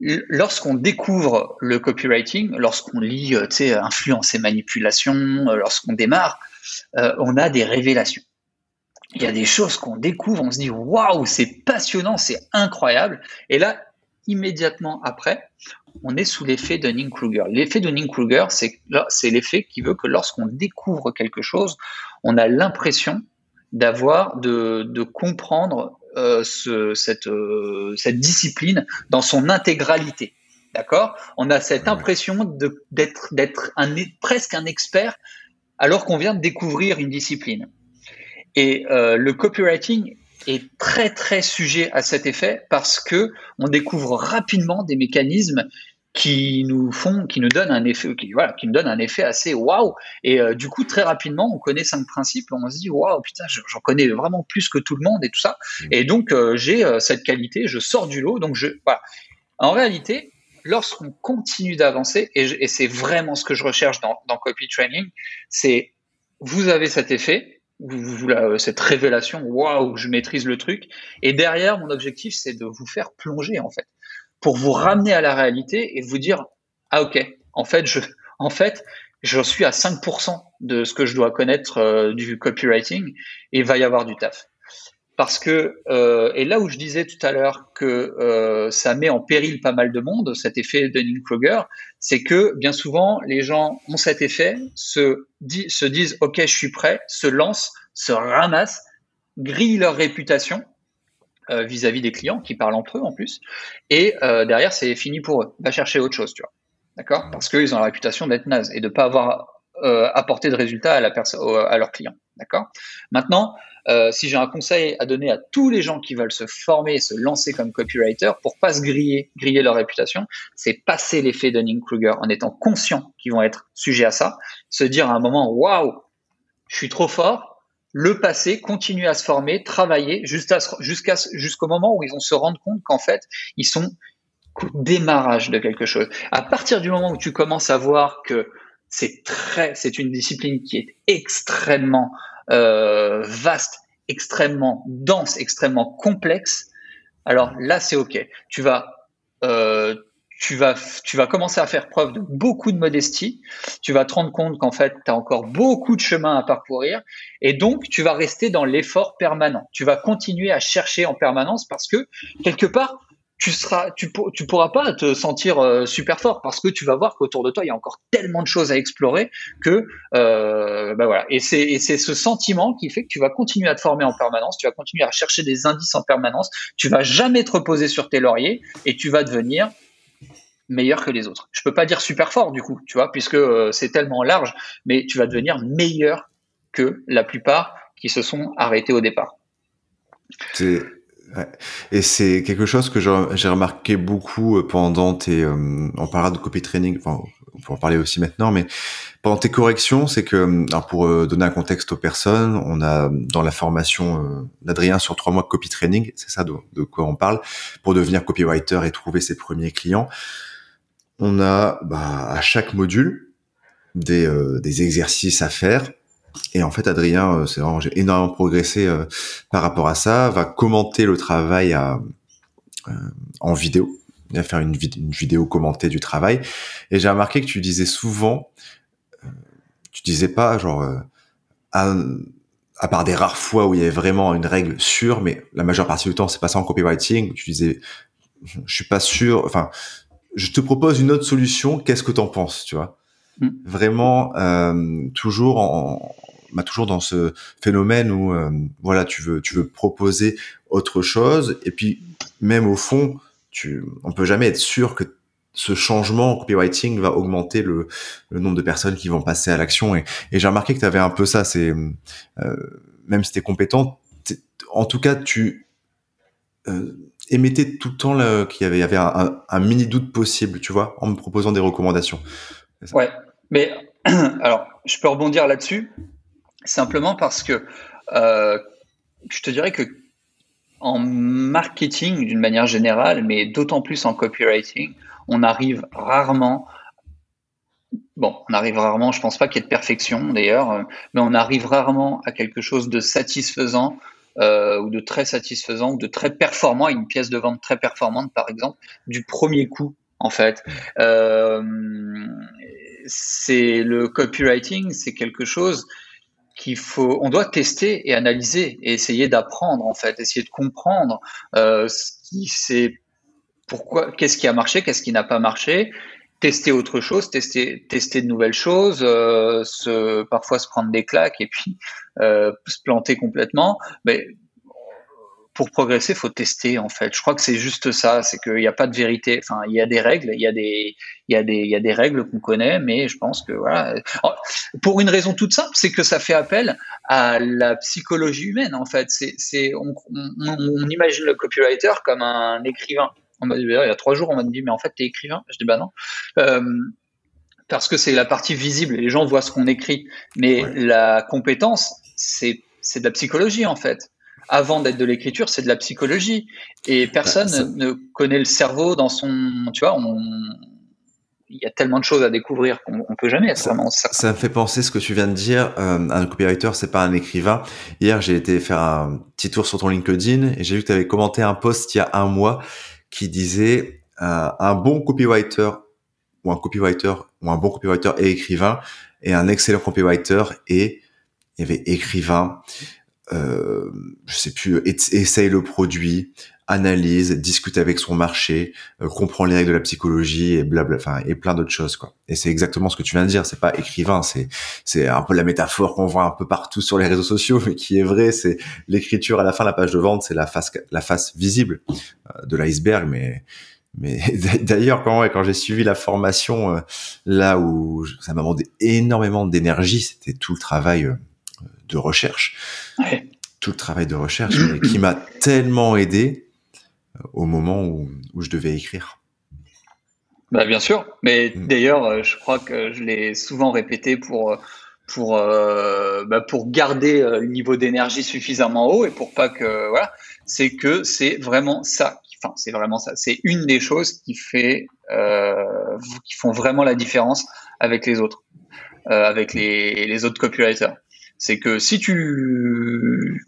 Lorsqu'on découvre le copywriting, lorsqu'on lit, euh, tu sais, influence et manipulation, euh, lorsqu'on démarre, on a des révélations il y a des choses qu'on découvre, on se dit waouh, c'est passionnant, c'est incroyable. Et là, immédiatement après, on est sous l'effet Dunning-Kruger. L'effet Dunning-Kruger, c'est l'effet qui veut que lorsqu'on découvre quelque chose, on a l'impression d'avoir, de, de, comprendre euh, ce, cette, euh, cette discipline dans son intégralité. D'accord? On a cette impression d'être presque un expert alors qu'on vient de découvrir une discipline. Et euh, le copywriting est très très sujet à cet effet parce que on découvre rapidement des mécanismes qui nous font, qui nous donnent un effet, qui, voilà, qui nous donnent un effet assez waouh. Et euh, du coup, très rapidement, on connaît cinq principes, on se dit waouh, putain, j'en connais vraiment plus que tout le monde et tout ça. Mmh. Et donc, euh, j'ai cette qualité, je sors du lot. Donc, je, voilà. En réalité, lorsqu'on continue d'avancer, et, et c'est vraiment ce que je recherche dans, dans copy training, c'est vous avez cet effet, cette révélation, waouh, je maîtrise le truc. Et derrière, mon objectif, c'est de vous faire plonger en fait, pour vous ramener à la réalité et vous dire, ah ok, en fait, je, en fait, je suis à 5% de ce que je dois connaître euh, du copywriting et il va y avoir du taf. Parce que, euh, et là où je disais tout à l'heure que euh, ça met en péril pas mal de monde, cet effet Dunning-Kruger, c'est que bien souvent, les gens ont cet effet, se, se disent OK, je suis prêt, se lancent, se ramassent, grillent leur réputation vis-à-vis des clients qui parlent entre eux en plus, et derrière, c'est fini pour eux. Va chercher autre chose, tu vois. D'accord? Parce qu'ils ont la réputation d'être naze et de ne pas avoir euh, apporté de résultats à, la à leurs clients. D'accord? Maintenant, euh, si j'ai un conseil à donner à tous les gens qui veulent se former et se lancer comme copywriter pour pas se griller, griller leur réputation, c'est passer l'effet Dunning-Kruger en étant conscient qu'ils vont être sujets à ça, se dire à un moment waouh, je suis trop fort, le passer, continuer à se former, travailler jusqu'à jusqu'à jusqu'au moment où ils vont se rendre compte qu'en fait ils sont démarrage de quelque chose. À partir du moment où tu commences à voir que c'est très, c'est une discipline qui est extrêmement euh, vaste, extrêmement dense, extrêmement complexe, alors là c'est ok. Tu vas, euh, tu vas, tu vas commencer à faire preuve de beaucoup de modestie. Tu vas te rendre compte qu'en fait tu as encore beaucoup de chemin à parcourir et donc tu vas rester dans l'effort permanent. Tu vas continuer à chercher en permanence parce que quelque part tu seras, tu, pourras pas te sentir euh, super fort parce que tu vas voir qu'autour de toi il y a encore tellement de choses à explorer que euh, bah voilà. Et c'est c'est ce sentiment qui fait que tu vas continuer à te former en permanence, tu vas continuer à chercher des indices en permanence, tu vas jamais te reposer sur tes lauriers et tu vas devenir meilleur que les autres. Je peux pas dire super fort du coup, tu vois, puisque euh, c'est tellement large, mais tu vas devenir meilleur que la plupart qui se sont arrêtés au départ. C'est Et c'est quelque chose que j'ai remarqué beaucoup euh, pendant tes, euh, on parlera de copy training, enfin, on peut en parler aussi maintenant, mais pendant tes corrections, c'est que, euh, alors pour euh, donner un contexte aux personnes, on a dans la formation d'Adrien sur trois mois copy training, c'est ça de, de, quoi on parle, pour devenir copywriter et trouver ses premiers clients. On a bah, à chaque module des, des exercices à faire et en fait, Adrien, euh, c'est vraiment j'ai énormément progressé euh, par rapport à ça. Va commenter le travail à, euh, en vidéo. Il va faire une, vidéo commentée du travail. Et j'ai remarqué que tu disais souvent, tu disais pas genre à, à, part des rares fois où il y avait vraiment une règle sûre, mais la majeure partie du temps c'est pas ça en copywriting. Tu disais, je suis pas sûr. Enfin, je te propose une autre solution. Qu'est-ce que t'en penses, tu vois? Mm. Vraiment, euh, toujours en, bah, toujours dans ce phénomène où euh, voilà tu veux tu veux proposer autre chose et puis même au fond tu on peut jamais être sûr que ce changement en copywriting va augmenter le, le nombre de personnes qui vont passer à l'action et, et j'ai remarqué que tu avais un peu ça c'est euh, même si tu es compétent en tout cas tu euh, émettais tout le temps qu'il y avait, y avait un, un, mini doute possible tu vois en me proposant des recommandations. Ouais mais [clears throat] alors je peux rebondir là-dessus Simplement parce que euh, je te dirais que en marketing d'une manière générale, mais d'autant plus en copywriting, on arrive rarement. Bon, on arrive rarement, je pense pas qu'il y ait de perfection d'ailleurs, mais on arrive rarement à quelque chose de satisfaisant euh, ou de très satisfaisant ou de très performant, une pièce de vente très performante par exemple, du premier coup en fait. Euh, c'est le copywriting, c'est quelque chose qu'il faut, on doit tester et analyser et essayer d'apprendre en fait, essayer de comprendre euh, ce qui c'est pourquoi, qu'est-ce qui a marché, qu'est-ce qui n'a pas marché, tester autre chose, tester, tester de nouvelles choses, euh, se, parfois se prendre des claques et puis euh, se planter complètement. Mais pour progresser, il faut tester en fait. Je crois que c'est juste ça, c'est qu'il n'y a pas de vérité. Enfin, il y a des règles, il y a des, il y a des, il y a des règles qu'on connaît, mais je pense que voilà. Pour une raison toute simple, c'est que ça fait appel à la psychologie humaine en fait. C'est, c'est, on, on, imagine le copywriter comme un écrivain. On m'a dit, il y a trois jours, on m'a dit, mais en fait, t'es écrivain. Je dis, bah non. Euh, parce que c'est la partie visible, les gens voient ce qu'on écrit. Mais la compétence, c'est, c'est de la psychologie en fait avant d'être de l'écriture, c'est de la psychologie. Et personne bah, ne connaît le cerveau dans son. Tu vois, on, il y a tellement de choses à découvrir qu'on ne peut jamais être ça, vraiment ça. me fait penser ce que tu viens de dire. Euh, un copywriter, c'est pas un écrivain. Hier, j'ai été faire un petit tour sur ton LinkedIn et j'ai vu que tu avais commenté un post il y a un mois qui disait euh, un bon copywriter ou un copywriter ou un bon copywriter et écrivain et un excellent copywriter et il y avait écrivain, euh, je sais plus, essaye le produit, analyse, discute avec son marché, euh, comprend les règles de la psychologie et blabla, enfin et plein d'autres choses quoi. Et c'est exactement ce que tu viens de dire. C'est pas écrivain, c'est c'est un peu la métaphore qu'on voit un peu partout sur les réseaux sociaux, mais qui est vrai. C'est l'écriture à la fin, la page de vente, c'est la face la face visible euh, de l'iceberg, mais mais [laughs] d'ailleurs, quand, quand j'ai suivi la formation, là où ça m'a demandé énormément d'énergie, c'était tout le travail de recherche. Tout le travail de recherche, qui m'a tellement aidé euh, au moment où, où, je devais écrire. Bah, bien sûr, mais mm. d'ailleurs, je crois que je l'ai souvent répété pour, pour, bah, pour garder le niveau d'énergie suffisamment haut et pour pas que. Voilà, c'est que c'est vraiment ça enfin, c'est vraiment ça. C'est une des choses qui fait, euh, qui font vraiment la différence avec les autres, euh, avec les, les autres copywriters. C'est que si tu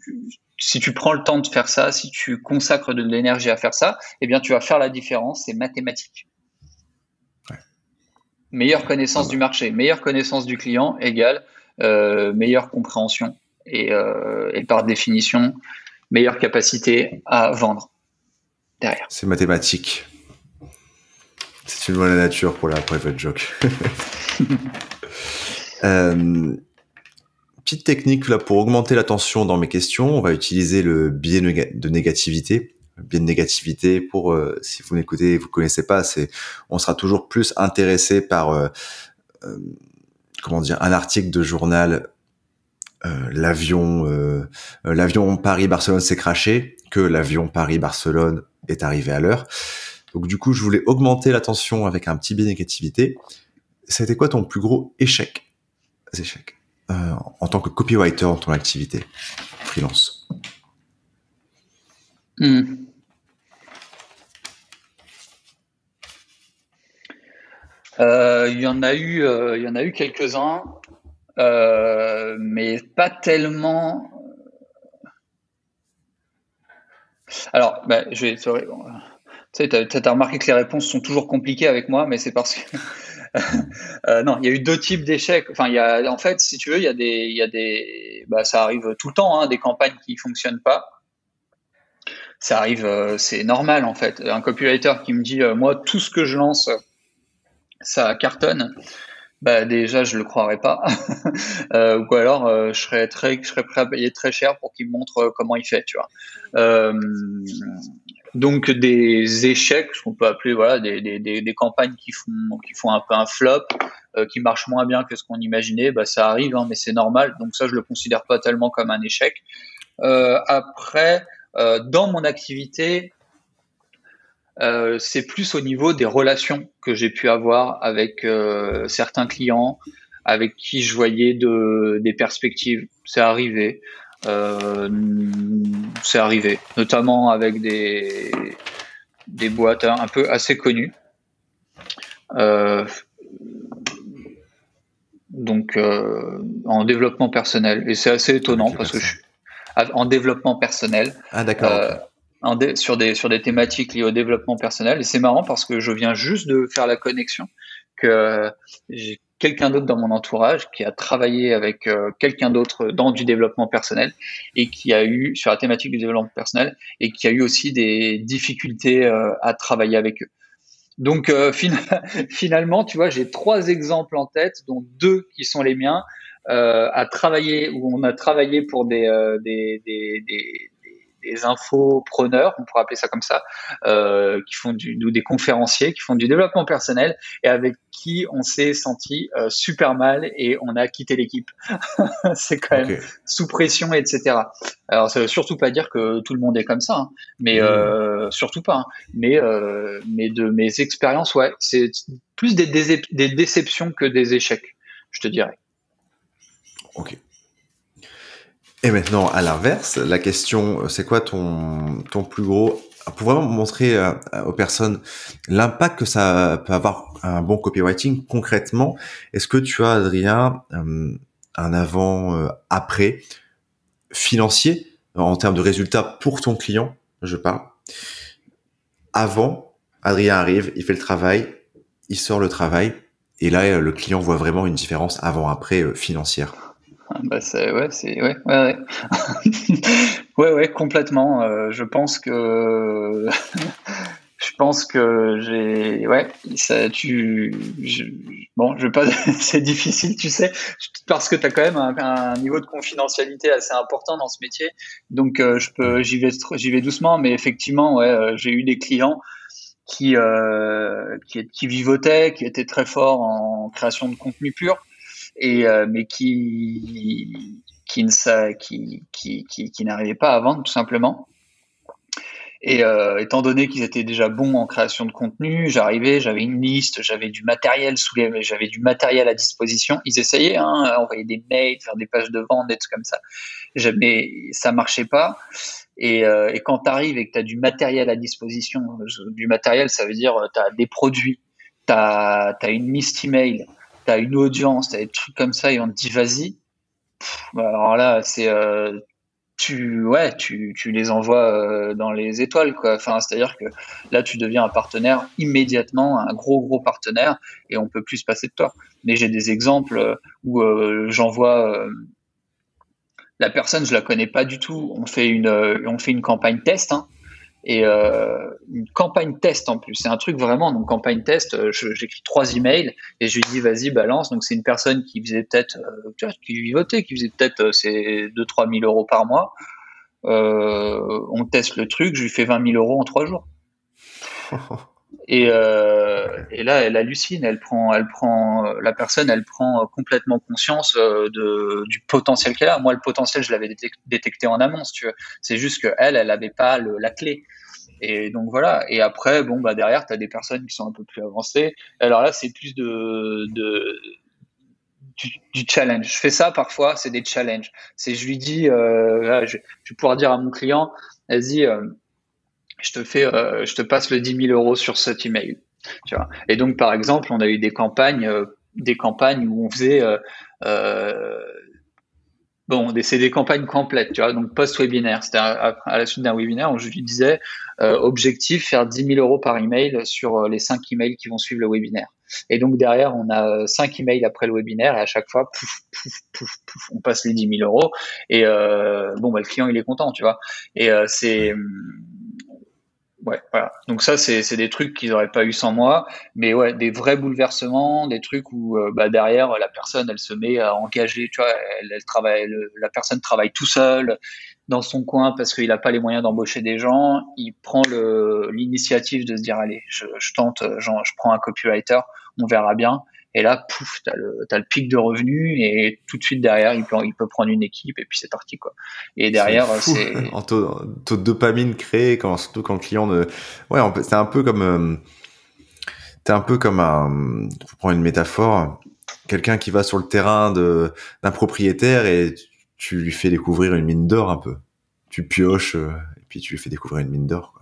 si tu prends le temps de faire ça, si tu consacres de l'énergie à faire ça, eh bien, tu vas faire la différence. C'est mathématique. Ouais. Meilleure connaissance du marché, meilleure connaissance du client égale euh, meilleure compréhension et, euh, et par définition meilleure capacité à vendre. C'est mathématique. C'est une loi de la nature pour la private joke. [laughs] euh, petite technique là pour augmenter l'attention dans mes questions, on va utiliser le biais de négativité. Le biais de négativité pour euh, si vous n'écoutez, vous connaissez pas, c'est on sera toujours plus intéressé par euh, euh, comment dire un article de journal l'avion l'avion Paris Barcelone s'est craché que l'avion Paris Barcelone est arrivé à l'heure. Donc du coup, je voulais augmenter l'attention avec un petit biais négativité. C'était quoi ton plus gros échec? Échec euh, en tant que copywriter dans ton activité freelance hmm. euh, Il y en a eu, euh, y en a eu quelques-uns, mais pas tellement Alors, bah, je vais. sais, tu as, remarqué que les réponses sont toujours compliquées avec moi, mais c'est parce que. [laughs] Euh, non, il y a eu deux types d'échecs. Enfin, il y a, en fait, si tu veux, il y a des. Il y a des bah, ça arrive tout le temps, hein, des campagnes qui ne fonctionnent pas. Ça arrive, euh, c'est normal en fait. Un copywriter qui me dit, euh, moi, tout ce que je lance, ça cartonne bah déjà je le croirais pas [laughs] ou alors je serais très je serais prêt à payer très cher pour qu'il me montre comment il fait tu vois donc des échecs ce qu'on peut appeler voilà des, des, des, campagnes qui font qui font un peu un flop euh, qui marchent moins bien que ce qu'on imaginait bah ça arrive hein, mais c'est normal donc ça je le considère pas tellement comme un échec après dans mon activité euh, c'est plus au niveau des relations que j'ai pu avoir avec euh, certains clients, avec qui je voyais de, des perspectives. C'est arrivé. Euh, c'est arrivé, notamment avec des, des boîtes un peu assez connues. Euh, donc en développement personnel. Et c'est assez étonnant parce que je suis en développement personnel. Ah d'accord sur, des, sur des thématiques liées au développement personnel. Et c'est marrant parce que je viens juste de faire la connexion que j'ai quelqu'un d'autre dans mon entourage qui a travaillé avec euh, quelqu'un d'autre dans du développement personnel et qui a eu sur la thématique du développement personnel et qui a eu aussi des difficultés euh, à travailler avec eux. Donc euh, [laughs] finalement, tu vois, j'ai trois exemples en tête, dont deux qui sont les miens, à travailler où on a travaillé pour des, des infopreneurs, on pourrait appeler ça comme ça, euh, qui font du, ou des conférenciers qui font du développement personnel et avec qui on s'est senti euh, super mal et on a quitté l'équipe. [laughs] c'est quand même sous pression, etc. Alors ça veut surtout pas dire que tout le monde est comme ça, hein, mais mmh. euh, surtout pas. Hein. mais mais de mes expériences, ouais, c'est plus des, des déceptions que des échecs, je te dirais. Ok. Et maintenant, à l'inverse, la question, c'est quoi ton, ton plus gros pour vraiment montrer aux personnes l'impact que ça peut avoir un bon copywriting concrètement, est-ce que tu as, Adrien, un avant, après financier en termes de résultats pour ton client, je parle. Avant, Adrien arrive, il fait le travail, il sort le travail, et là, le client voit vraiment une différence avant-après euh, financière? Ah, bah c'est ouais, c'est ouais, ouais, ouais. [laughs] complètement. Euh, je pense que [laughs] je pense que j'ai ouais tu bon je pas [laughs] c'est difficile tu sais parce que tu as quand même un, niveau de confidentialité assez important dans ce métier donc euh, je peux j'y vais j'y vais doucement mais effectivement ouais euh, j'ai eu des clients qui, qui qui vivotaient qui étaient très forts en création de contenu pur et euh, mais qui qui ne qui qui, qui, qui n'arrivaient pas à vendre tout simplement et euh, étant donné qu'ils étaient déjà bons en création de contenu, j'arrivais, j'avais une liste, j'avais du matériel sous les, j'avais du matériel à disposition. Ils essayaient, hein, envoyer des mails, faire des pages de vente, des trucs comme ça. Mais ça marchait pas. Et, euh, quand tu arrives et que tu as du matériel à disposition, du matériel, ça veut dire tu as des produits, tu as, as, une liste email, tu as une audience, tu as des trucs comme ça et on te dit vas-y. Bah, alors là, c'est euh, tu ouais tu, tu les envoies euh, dans les étoiles quoi. Enfin c'est à dire que là tu deviens un partenaire immédiatement un gros gros partenaire et on peut plus se passer de toi. Mais j'ai des exemples euh, où j'envoie la personne je la connais pas du tout. On fait une on fait une campagne test hein, et euh, une campagne test en plus. C'est un truc vraiment, donc campagne test, euh, j'écris trois emails et je lui dis vas-y balance. Donc c'est une personne qui faisait peut-être, euh, qui vivotait, qui faisait peut-être ces 2-3 000 euros par mois. on teste le truc, je lui fais 20 000 euros en trois jours. [laughs] Et, euh, et, là, elle hallucine. Elle prend, elle prend, la personne, elle prend complètement conscience de, du potentiel qu'elle a. Moi, le potentiel, je l'avais détecté en amont, si tu veux. C'est juste que elle, n'avait pas la clé. Et donc voilà. Et après, bon, bah derrière, tu as des personnes qui sont un peu plus avancées. Alors là, c'est plus de, de du, challenge. Je fais ça parfois, c'est des challenges. C'est, je lui dis, euh, je, vais pouvoir dire à mon client, vas-y, euh, je te fais, euh, je te passe le 10 000 euros sur cet email. Tu vois. Et donc, par exemple, on a eu des campagnes, euh, des campagnes où on faisait euh, Bon, c'est des campagnes complètes, tu vois, donc post-webinaire. C'était à, la suite d'un webinaire où je lui disais objectif faire 10 000 euros par email sur les 5 emails qui vont suivre le webinaire. Et donc derrière, on a 5 euh, emails après le webinaire et à chaque fois, pouf, pouf, pouf, pouf, on passe les 10 000 euros. Et bon, bah, le client, il est content, tu vois. Et c'est hum, Ouais, voilà. Donc ça, c'est des trucs qu'ils n'auraient pas eu sans moi. Mais ouais, des vrais bouleversements, des trucs où euh, bah, derrière, la personne, elle se met à engager, tu vois, elle, elle travaille, la personne travaille tout seul dans son coin parce qu'il n'a pas les moyens d'embaucher des gens. Il prend l'initiative de se dire, allez, je, je tente, genre, je prends un copywriter, on verra bien. Et là, pouf, t'as le, as le pic de revenus et tout de suite derrière, il peut, il peut prendre une équipe et puis c'est parti, quoi. Et derrière, c'est. [laughs] En taux, taux, de dopamine créé, quand, surtout quand le client ne. Ouais, c'est un peu comme. Euh, T'es un peu comme un. Pour prendre une métaphore, quelqu'un qui va sur le terrain d'un propriétaire et tu lui fais découvrir une mine d'or un peu. Tu pioches euh, et puis tu lui fais découvrir une mine d'or.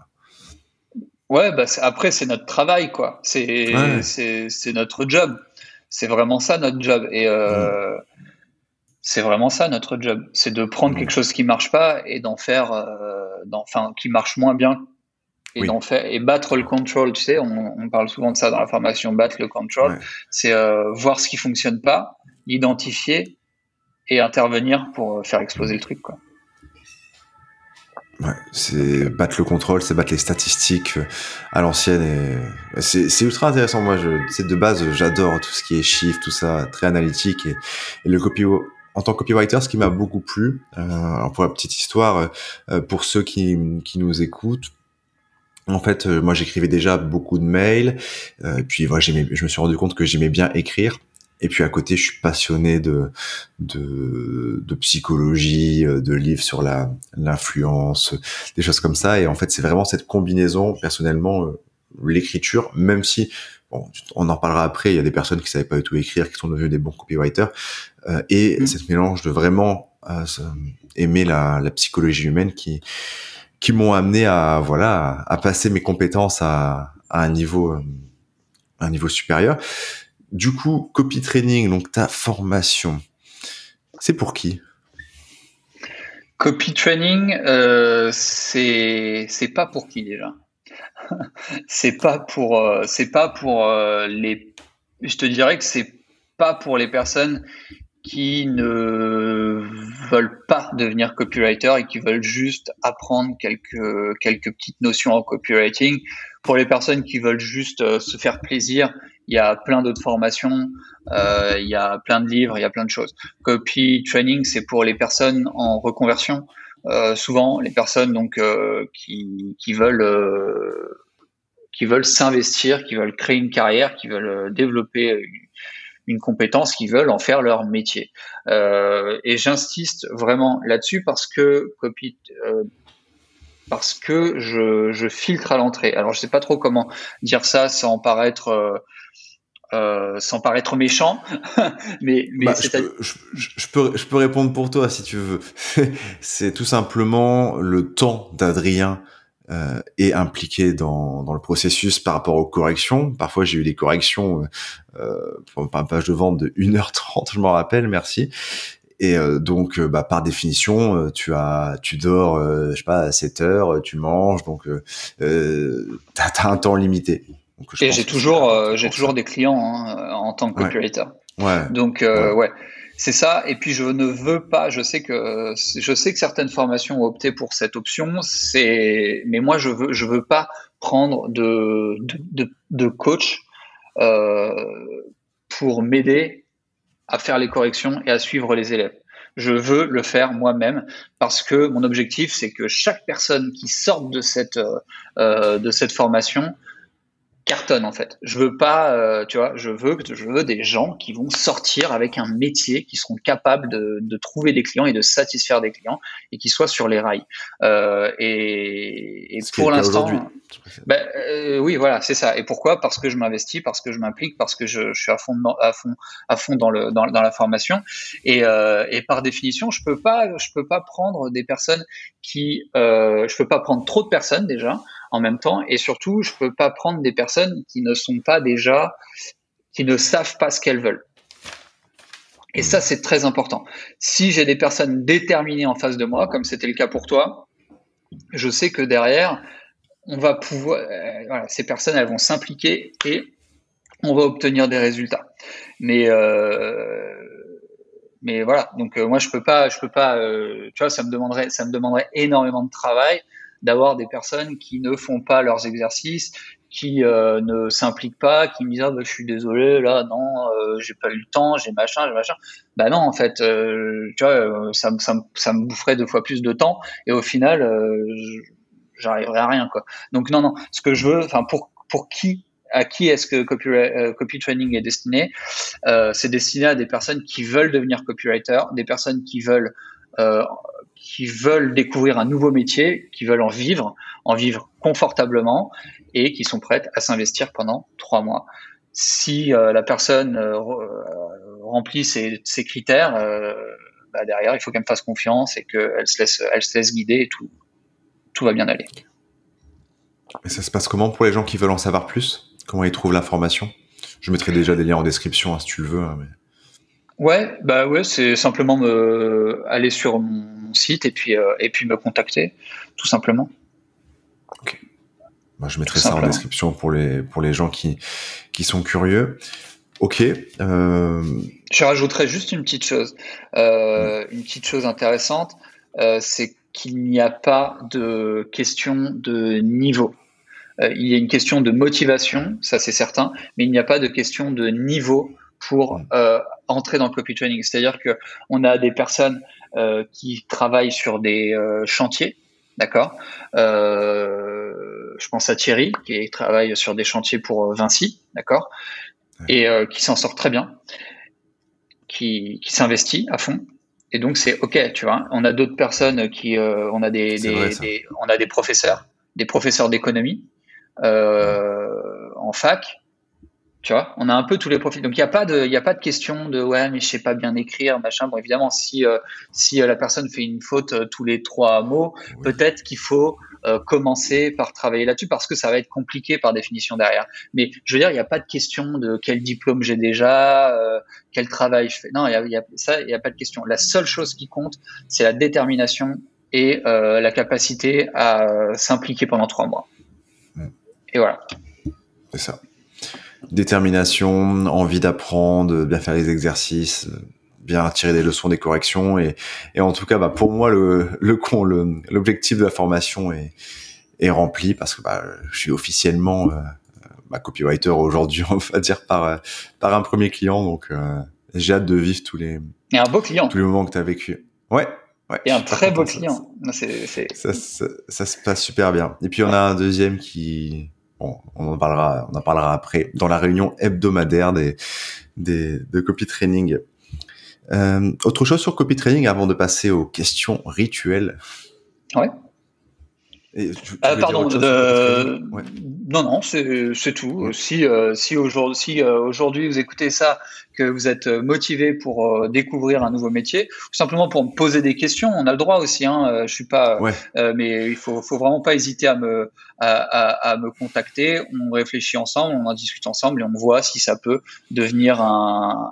Ouais, bah après, c'est notre travail, quoi. C'est c'est notre job. C'est vraiment ça notre job. Et euh, c'est vraiment ça notre job. C'est de prendre quelque chose qui marche pas et d'en faire, euh, enfin, qui marche moins bien. Et d'en faire et battre le control, tu sais, on, on, parle souvent de ça dans la formation, battre le control, c'est euh, voir ce qui fonctionne pas, l'identifier et intervenir pour faire exploser le truc, quoi. Ouais, c'est battre le contrôle, c'est battre les statistiques euh, à l'ancienne et c'est ultra intéressant. Moi, je, de base, j'adore tout ce qui est chiffres, tout ça, très analytique et, le copy en tant que copywriter, ce qui m'a beaucoup plu, euh, pour la petite histoire, euh, pour ceux qui, qui nous écoutent, en fait, moi j'écrivais déjà beaucoup de mails, puis voilà, je me suis rendu compte que j'aimais bien écrire. Et puis à côté, je suis passionné de de, de psychologie, euh, de livres sur la l'influence, des choses comme ça. Et en fait, c'est vraiment cette combinaison. Personnellement, euh, l'écriture, même si bon, on en parlera après, il y a des personnes qui savaient pas du tout écrire, qui sont devenues des bons copywriters, euh, et mmh. cette mélange de vraiment euh, aimer la, la psychologie humaine qui qui m'ont amené à voilà à passer mes compétences à, à un niveau un niveau supérieur. Du coup, copy training, donc ta formation, c'est pour qui? Copy training, euh, c'est c'est pas pour qui déjà? [laughs] C'est pas pour euh, c'est pas pour euh, les. Je te dirais que c'est pas pour les personnes qui ne veulent pas devenir copywriter et qui veulent juste apprendre quelques quelques petites notions en copywriting. Pour les personnes qui veulent juste se faire plaisir, il y a plein d'autres formations, euh, il y a plein de livres, il y a plein de choses. Copy training, c'est pour les personnes en reconversion. Euh, souvent, les personnes donc euh, qui, veulent qui veulent s'investir, qui veulent créer une carrière, qui veulent développer une compétence, qui veulent en faire leur métier. Et j'insiste vraiment là-dessus parce que copy, parce que je, je filtre à l'entrée. Alors je sais pas trop comment dire ça sans paraître euh, euh, sans paraître méchant, [laughs] mais, mais bah, je, peux, je, je, peux, je peux répondre pour toi si tu veux. [laughs] c'est tout simplement le temps d'Adrien euh, est impliqué dans, dans le processus par rapport aux corrections. Parfois, j'ai eu des corrections euh, pour une page de vente de 1h30, je m'en rappelle, merci. Et euh, donc, euh, bah, par définition, euh, tu as, tu dors, je sais pas, à 7 heures, tu manges, donc euh, t'as as un temps limité. Et j'ai toujours, j'ai toujours des clients hein, en tant que copywriter. Ouais. Donc, ouais. ouais. C'est ça. Et puis je ne veux pas. Je sais que je sais que certaines formations ont opté pour cette option. C'est, mais moi je veux je veux pas prendre de de, de, coach pour m'aider à faire les corrections et à suivre les élèves. Je veux le faire moi-même parce que mon objectif c'est que chaque personne qui sorte de cette euh, de cette formation cartonne en fait. Je veux pas, euh, tu vois, je veux je veux des gens qui vont sortir avec un métier, qui seront capables de, de trouver des clients et de satisfaire des clients et qui soient sur les rails. Euh, et, et pour l'instant, ben, euh, oui, voilà, c'est ça. Et pourquoi? Parce que je m'investis, parce que je m'implique, parce que je, je, suis à fond, à fond, à fond dans le dans, dans la formation. Et, et par définition, je peux pas, je peux pas prendre des personnes qui, je peux pas prendre trop de personnes déjà en même temps. Et surtout, je peux pas prendre des personnes qui ne sont pas déjà, qui ne savent pas ce qu'elles veulent. Et ça, c'est très important. Si j'ai des personnes déterminées en face de moi, comme c'était le cas pour toi, je sais que derrière, on va pouvoir, euh, ces personnes, elles vont s'impliquer et on va obtenir des résultats. Mais euh, voilà, donc euh, moi je peux pas, je peux pas, tu vois, ça me demanderait, ça me demanderait énormément de travail d'avoir des personnes qui ne font pas leurs exercices, qui euh, ne s'impliquent pas, qui me disent ah, bah, je suis désolé là non euh, j'ai pas eu le temps, j'ai machin, j'ai machin. Bah non en fait euh, tu vois ça, ça, me boufferait deux fois plus de temps et au final j'arriverai à rien quoi. Donc non non ce que je veux enfin pour pour qui à qui est-ce que copy, training est destiné C'est destiné à des personnes qui veulent devenir copywriter, des personnes qui veulent qui veulent découvrir un nouveau métier, qui veulent en vivre, en vivre confortablement et qui sont prêtes à s'investir pendant trois mois. Si euh, la personne euh, remplit ces, ces critères, bah derrière, il faut qu'elle me fasse confiance et qu'elle se laisse, elle guider et tout, va bien aller. Et ça se passe comment pour les gens qui veulent en savoir plus? Comment ils trouvent l'information? Je mettrai déjà des liens en description hein, si tu le veux. Hein. Ouais, bah ouais, c'est simplement me aller sur mon site et puis euh, et puis me contacter, tout simplement. Ok. Bah, je mettrai ça en description pour les pour les gens qui qui sont curieux. Ok. Euh... Je rajouterais juste une petite chose, euh, une petite chose intéressante, c'est qu'il n'y a pas de question de niveau. Il y a une question de motivation, ça c'est certain, mais il n'y a pas de question de niveau pour euh, entrer dans le copy training. C'est-à-dire que on a des personnes euh, qui travaillent sur des euh, chantiers, d'accord? Euh, je pense à Thierry qui travaille sur des chantiers pour Vinci, d'accord, et qui s'en sort très bien, qui, qui s'investit à fond. Et donc c'est ok, tu vois? On a d'autres personnes qui, on a des, des, des, on a des professeurs, des professeurs d'économie en fac Tu vois, on a un peu tous les profils. Donc il n'y a pas de, il a pas de question de ouais, mais je sais pas bien écrire, machin. Bon, évidemment, si euh, si euh, la personne fait une faute euh, tous les trois mots, peut-être qu'il faut commencer par travailler là-dessus parce que ça va être compliqué par définition derrière. Mais je veux dire, il n'y a pas de question de quel diplôme j'ai déjà, quel travail je fais. Non, il y a, y a, ça, il n'y a pas de question. La seule chose qui compte, c'est la détermination et la capacité à s'impliquer pendant trois mois. Et voilà. C'est ça détermination, envie d'apprendre, bien faire les exercices, bien tirer des leçons des corrections et, et en tout cas bah, pour moi le le l'objectif de la formation est est rempli parce que bah, je suis officiellement euh, ma copywriter aujourd'hui [laughs] on va dire par par un premier client donc euh, j'ai hâte de vivre tous les et un beau client tous les moments que tu as vécu ouais Ouais, et un très beau client. Ça, ça, ça, ça, se passe super bien. Et puis on a un deuxième qui, on en parlera, on en parlera après dans la réunion hebdomadaire des, des de copy training. Euh, autre chose sur copy training avant de passer aux questions rituelles? Ouais. Euh, pardon, non, non, c'est tout. Si, si aujourd'hui si, aujourd'hui vous écoutez ça, que vous êtes motivé pour découvrir un nouveau métier, ou simplement pour me poser des questions, on a le droit aussi. Hein, je suis pas, mais il faut, faut vraiment pas hésiter à me, à, me contacter. On réfléchit ensemble, on en discute ensemble et on voit si ça peut devenir un,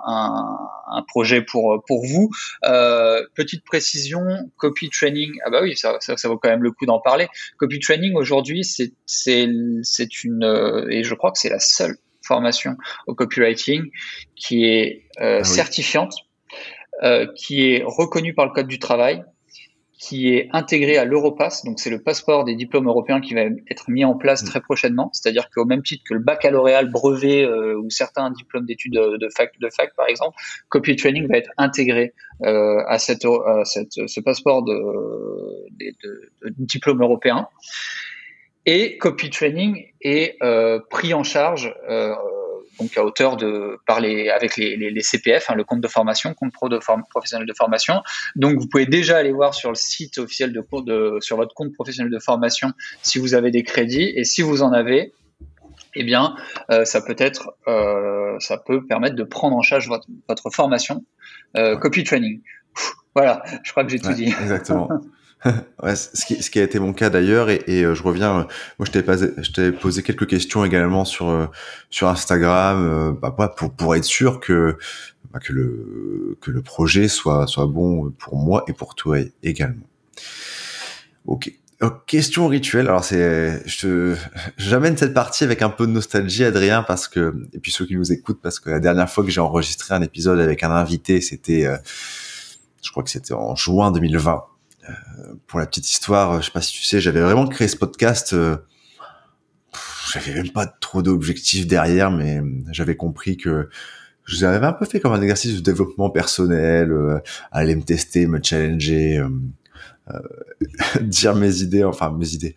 un, projet pour, pour vous. Euh, petite précision, copy training. Ah bah oui, ça, ça, ça vaut quand même le coup d'en parler. Copy training aujourd'hui, c'est, c'est, c'est une, et je crois que c'est la seule formation au copywriting qui est euh, ah certifiante, euh, qui est reconnue par le code du travail qui est intégré à l'Europass. Donc, c'est le passeport des diplômes européens qui va être mis en place mm. très prochainement. C'est-à-dire qu'au même titre que le baccalauréat, le brevet euh, ou certains diplômes d'études de, fac, de fac, par exemple, Copy Training va être intégré euh, à, cette, cette, ce passeport de, de, de, diplôme européen. Et Copy Training est euh, pris en charge euh, donc à hauteur de parler avec les, CPF, hein, le compte de formation, compte pro de professionnel de formation. Donc vous pouvez déjà aller voir sur le site officiel de, de sur votre compte professionnel de formation si vous avez des crédits et si vous en avez, eh bien, euh, ça peut être, euh, ça peut permettre de prendre en charge votre, formation, euh, copy training. voilà, je crois que j'ai tout dit. Exactement. [laughs] [laughs] ouais, ce qui, ce qui, a été mon cas d'ailleurs, et, et euh, je reviens. Euh, moi, je t'ai posé, je posé quelques questions également sur euh, sur Instagram, bah, pour pour être sûr que bah, que le que le projet soit soit bon pour moi et pour toi également. Ok. question rituelle. Alors c'est, je j'amène cette partie avec un peu de nostalgie, Adrien, parce que et puis ceux qui nous écoutent, parce que la dernière fois que j'ai enregistré un épisode avec un invité, c'était, je crois que c'était en juin 2020 pour la petite histoire, je sais pas si tu sais, j'avais vraiment créé ce podcast. Euh, j'avais même pas trop d'objectifs derrière, mais j'avais compris que je l'avais un peu fait comme un exercice de développement personnel, euh, aller me tester, me challenger, euh, euh [laughs] dire mes idées, enfin mes idées.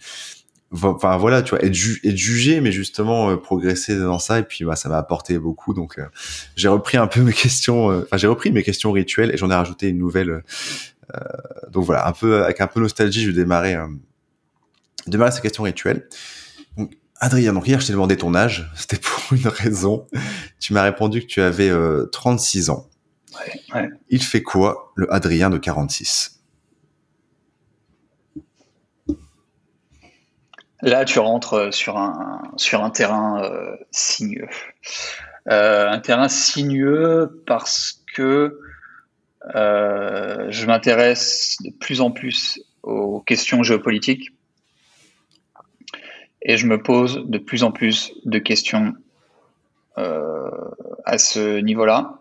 Enfin voilà, tu vois, être, ju être jugé, mais justement progresser dans ça. Et puis bah, ça m'a apporté beaucoup. Donc j'ai repris un peu mes questions, enfin j'ai repris mes questions rituelles et j'en ai rajouté une nouvelle euh, donc voilà, un peu avec un peu nostalgie, je vais démarrer, euh, démarrer cette question rituelle. Donc, Adrien, donc hier je t'ai demandé ton âge, [laughs] c'était pour une raison. Tu m'as répondu que tu avais 36 euh, ans. Ouais, ouais. Il fait quoi le Adrien de 46 Là, tu rentres sur un, sur un terrain euh, sinueux. Euh, un terrain sinueux parce que euh, je m'intéresse de plus en plus aux questions géopolitiques et je me pose de plus en plus de questions euh, à ce niveau-là.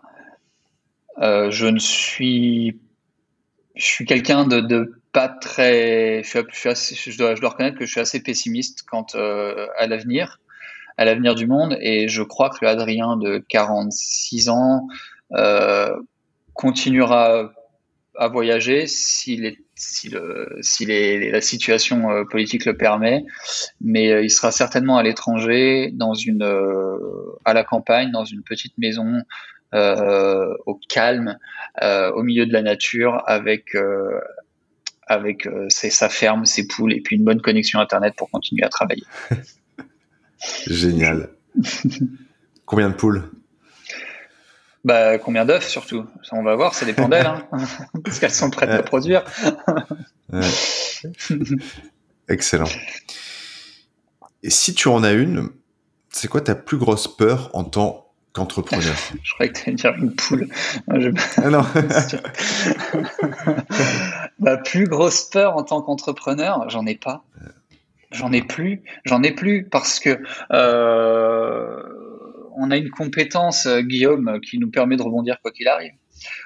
Euh, je ne suis, je suis quelqu'un de, pas très, je, dois, reconnaître que je suis assez pessimiste quant à l'avenir, à l'avenir du monde, et je crois que le Adrien de 46 ans continuera à voyager si, les, si, le, si les, la situation euh, politique le permet, mais euh, il sera certainement à l'étranger, dans une, euh, à la campagne, dans une petite maison au calme, au milieu de la nature, avec avec sa ferme, ses poules et puis une bonne connexion internet pour continuer à travailler. [laughs] Génial. [laughs] Combien de poules? Bah, combien d'œufs surtout? Ça, On va voir, ça dépend d'elles, hein. [laughs] parce qu'elles sont prêtes à produire. Excellent. Et si tu en as une, c'est quoi ta plus grosse peur en tant qu'entrepreneur? [laughs] Je croyais que tu allais dire une poule. Ah non. [laughs] Ma plus grosse peur en tant qu'entrepreneur, j'en ai pas. J'en ai plus. J'en ai plus parce que euh, on a une compétence, euh, Guillaume, qui nous permet de rebondir quoi qu'il arrive.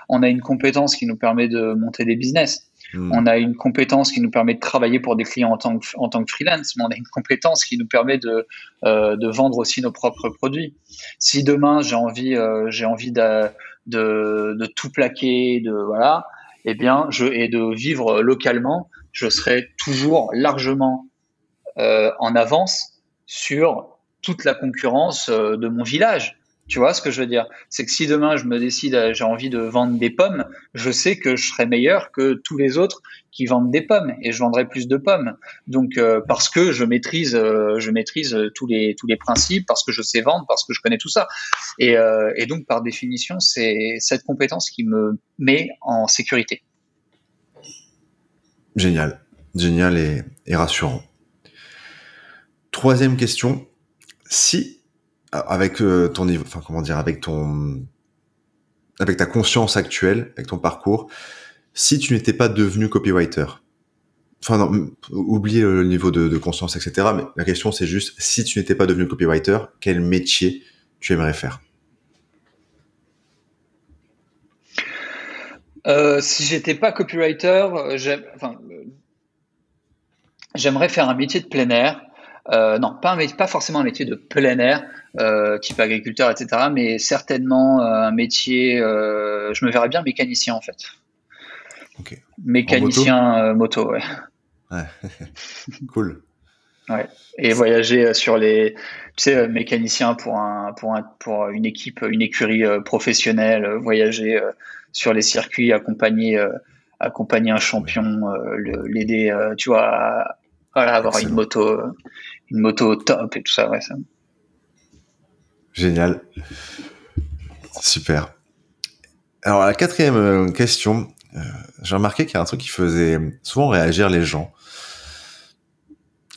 On a une compétence qui nous permet de monter des business. Hmm. On a une compétence qui nous permet de travailler pour des clients en tant que, en tant que freelance, mais on a une compétence qui nous permet de, euh, de vendre aussi nos propres produits. Si demain j'ai envie, euh, j'ai envie de, de, de, tout plaquer, de voilà, eh bien, je, et de vivre localement, je serai toujours largement euh, en avance sur toute la concurrence euh, de mon village. Tu vois ce que je veux dire? C'est que si demain je me décide, euh, j'ai envie de vendre des pommes, je sais que je serai meilleur que tous les autres qui vendent des pommes et je vendrai plus de pommes. Donc euh, parce que je maîtrise, je maîtrise tous les tous les principes, parce que je sais vendre, parce que je connais tout ça. Et, et donc par définition, c'est cette compétence qui me met en sécurité. Génial, génial et, et rassurant. Troisième question, si avec euh, ton niveau, comment dire, avec ton, avec ta conscience actuelle, avec ton parcours, si tu n'étais pas devenu copywriter, enfin non, le niveau de, conscience, etc. Mais la question c'est juste, si tu n'étais pas devenu copywriter, quel métier tu aimerais faire? Euh, Si j'étais pas copywriter, j'aimerais faire un métier de plein air. Euh, non, pas, un, pas forcément un métier de plein air, euh, type agriculteur, etc., mais certainement euh, un métier, euh, je me verrais bien mécanicien en fait. Mécanicien moto, ouais. ouais. [laughs] cool. Ouais. Et voyager sur les, tu sais, mécanicien pour un, pour un, pour une équipe, une écurie professionnelle, voyager sur les circuits, accompagner, accompagner un champion, l'aider, tu vois, à, voilà, avoir une moto, une moto top et tout ça, ouais, ça. Génial. Super. Alors, la quatrième euh, question, euh, j'ai remarqué qu'il y a un truc qui faisait souvent réagir les gens.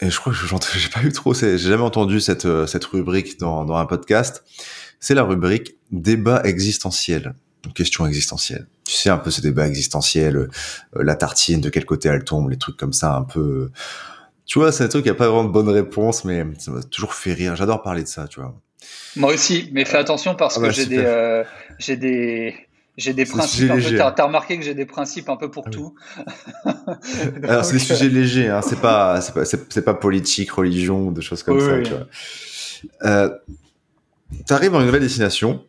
Et je crois que [laughs] j'ai pas eu trop, j'ai jamais entendu cette, euh, cette rubrique dans, dans un podcast. C'est la rubrique débat existentiel. Question existentielle. Tu sais, un peu ces débats existentiels, la tartine, de quel côté elle tombe, les trucs comme ça, un peu, tu vois, c'est un truc qui a pas vraiment de bonne réponse, mais ça m'a toujours fait rire. J'adore parler de ça, tu vois. Moi aussi, mais fais attention parce ah que bah, j'ai des, euh, j'ai des, j'ai des principes. Tu as, remarqué que j'ai des principes un peu pour ah tout. [laughs] Alors c'est des sujets légers, hein. c'est pas, [laughs] c'est pas, c'est, pas politique, religion ou des choses comme ça. Tu vois. Euh, arrives dans une nouvelle destination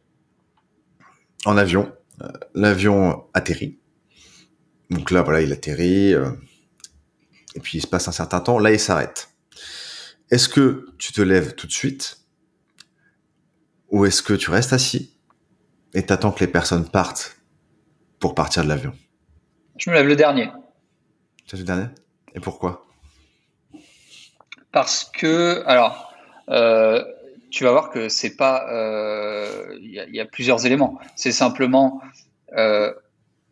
en avion. Euh, l'avion atterrit. Donc là, voilà, il atterrit. Euh, et puis il se passe un certain temps, là il s'arrête. Est-ce que tu te lèves tout de suite? Ou est-ce que tu restes assis et t'attends que les personnes partent pour partir de l'avion? Je me lève le dernier. C'est le dernier? Et pourquoi? Parce que, alors, euh, tu vas voir que c'est pas, euh, il y, a plusieurs éléments. C'est simplement, euh,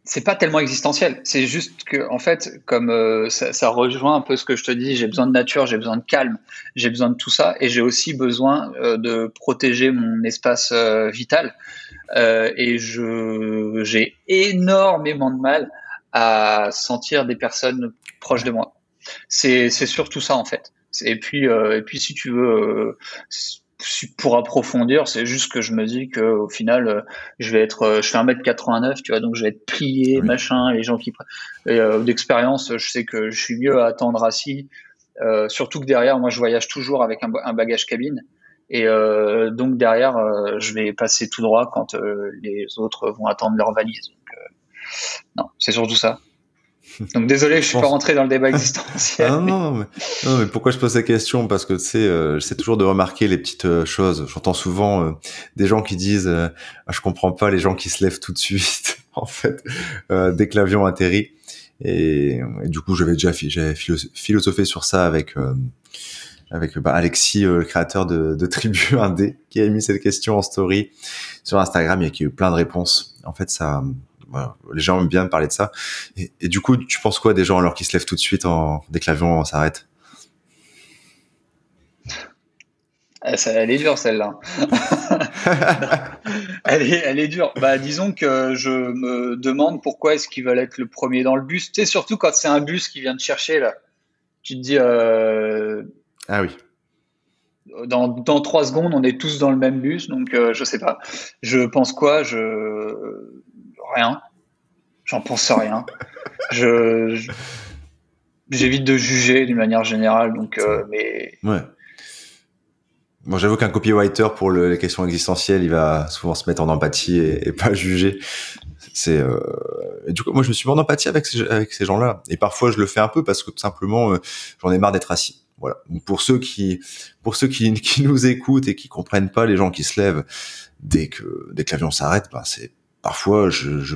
c'est pas tellement existentiel. C'est juste que, en fait, comme euh, ça, ça, rejoint un peu ce que je te dis, j'ai besoin de nature, j'ai besoin de calme, j'ai besoin de tout ça, et j'ai aussi besoin euh, de protéger mon espace euh, vital. et je j'ai énormément de mal à sentir des personnes proches de moi. C'est c'est surtout ça en fait. Et puis et puis si tu veux pour approfondir, c'est juste que je me dis que au final, euh, je vais être, euh, je fais 1m89, tu vois, donc je vais être plié, machin, les gens qui, et, euh, d'expérience, je sais que je suis mieux à attendre assis, euh, surtout que derrière, moi, je voyage toujours avec un, un bagage cabine, et euh, donc derrière, je vais passer tout droit quand les autres vont attendre leur valise. Donc, non, c'est surtout ça. Donc désolé, je suis pas rentré dans le débat [laughs] existentiel. Ah, non, mais, non, mais pourquoi je pose cette question? Parce que tu sais, euh, j'essaie toujours de remarquer les petites euh, choses. J'entends souvent euh, des gens qui disent ah, "Je comprends pas les gens qui se lèvent tout de suite." [laughs] en fait, dès que l'avion atterrit. Et, du coup, j'avais déjà j'avais philosophé sur ça avec avec bah, Alexis, le créateur de, de Tribu [laughs] 1D, qui a mis cette question en story sur Instagram et qui a eu plein de réponses. En fait, ça, les gens aiment bien parler de ça. Et, et, du coup, tu penses quoi des gens alors qu'ils se lèvent tout de suite en, dès que l'avion s'arrête? Ah, elle est dure celle-là. [laughs] elle, est, elle est dure. Bah, disons que je me demande pourquoi est-ce qu'ils veulent être le premier dans le bus. Tu sais, surtout quand c'est un bus qui vient te chercher là. Tu te dis. Euh... Ah oui. Dans, dans, trois secondes, on est tous dans le même bus, donc euh, je sais pas. Je pense quoi? Je rien. J'en pense rien. je, j'évite de juger d'une manière générale, donc euh, mais. Bon, j'avoue qu'un copywriter pour le, les questions existentielles, il va souvent se mettre en empathie et, pas juger. C'est euh... du coup, moi, je me suis mis en empathie avec ces, gens-là. Et parfois, je le fais un peu parce que tout simplement, euh, j'en ai marre d'être assis. Voilà. Pour ceux qui, pour ceux qui nous écoutent et qui comprennent pas les gens qui se lèvent dès que dès que l'avion s'arrête, ben c'est parfois je, je,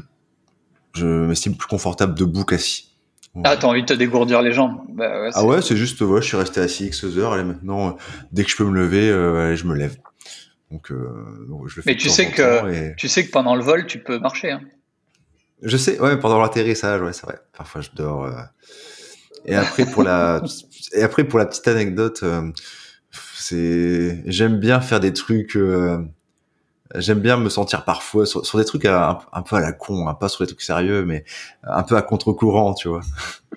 je m'estime plus confortable debout qu'assis. Ah, t'as envie de te dégourdir les jambes bah, ouais, Ah ouais, c'est juste, ouais, je suis resté assis X heures, et maintenant, dès que je peux me lever, euh, je me lève. Donc, euh, donc je le fais Mais tu sais que et... tu sais que pendant le vol, tu peux marcher. Hein. Je sais, ouais, pendant l'atterrissage, ouais, c'est vrai. Parfois, je dors. Euh... Et après, pour la, [laughs] et après pour la petite anecdote, euh, c'est, j'aime bien faire des trucs. Euh, j'aime bien me sentir parfois sur, sur des trucs un, un, peu à la con, hein, pas sur des trucs sérieux, mais un peu à contre-courant, tu vois.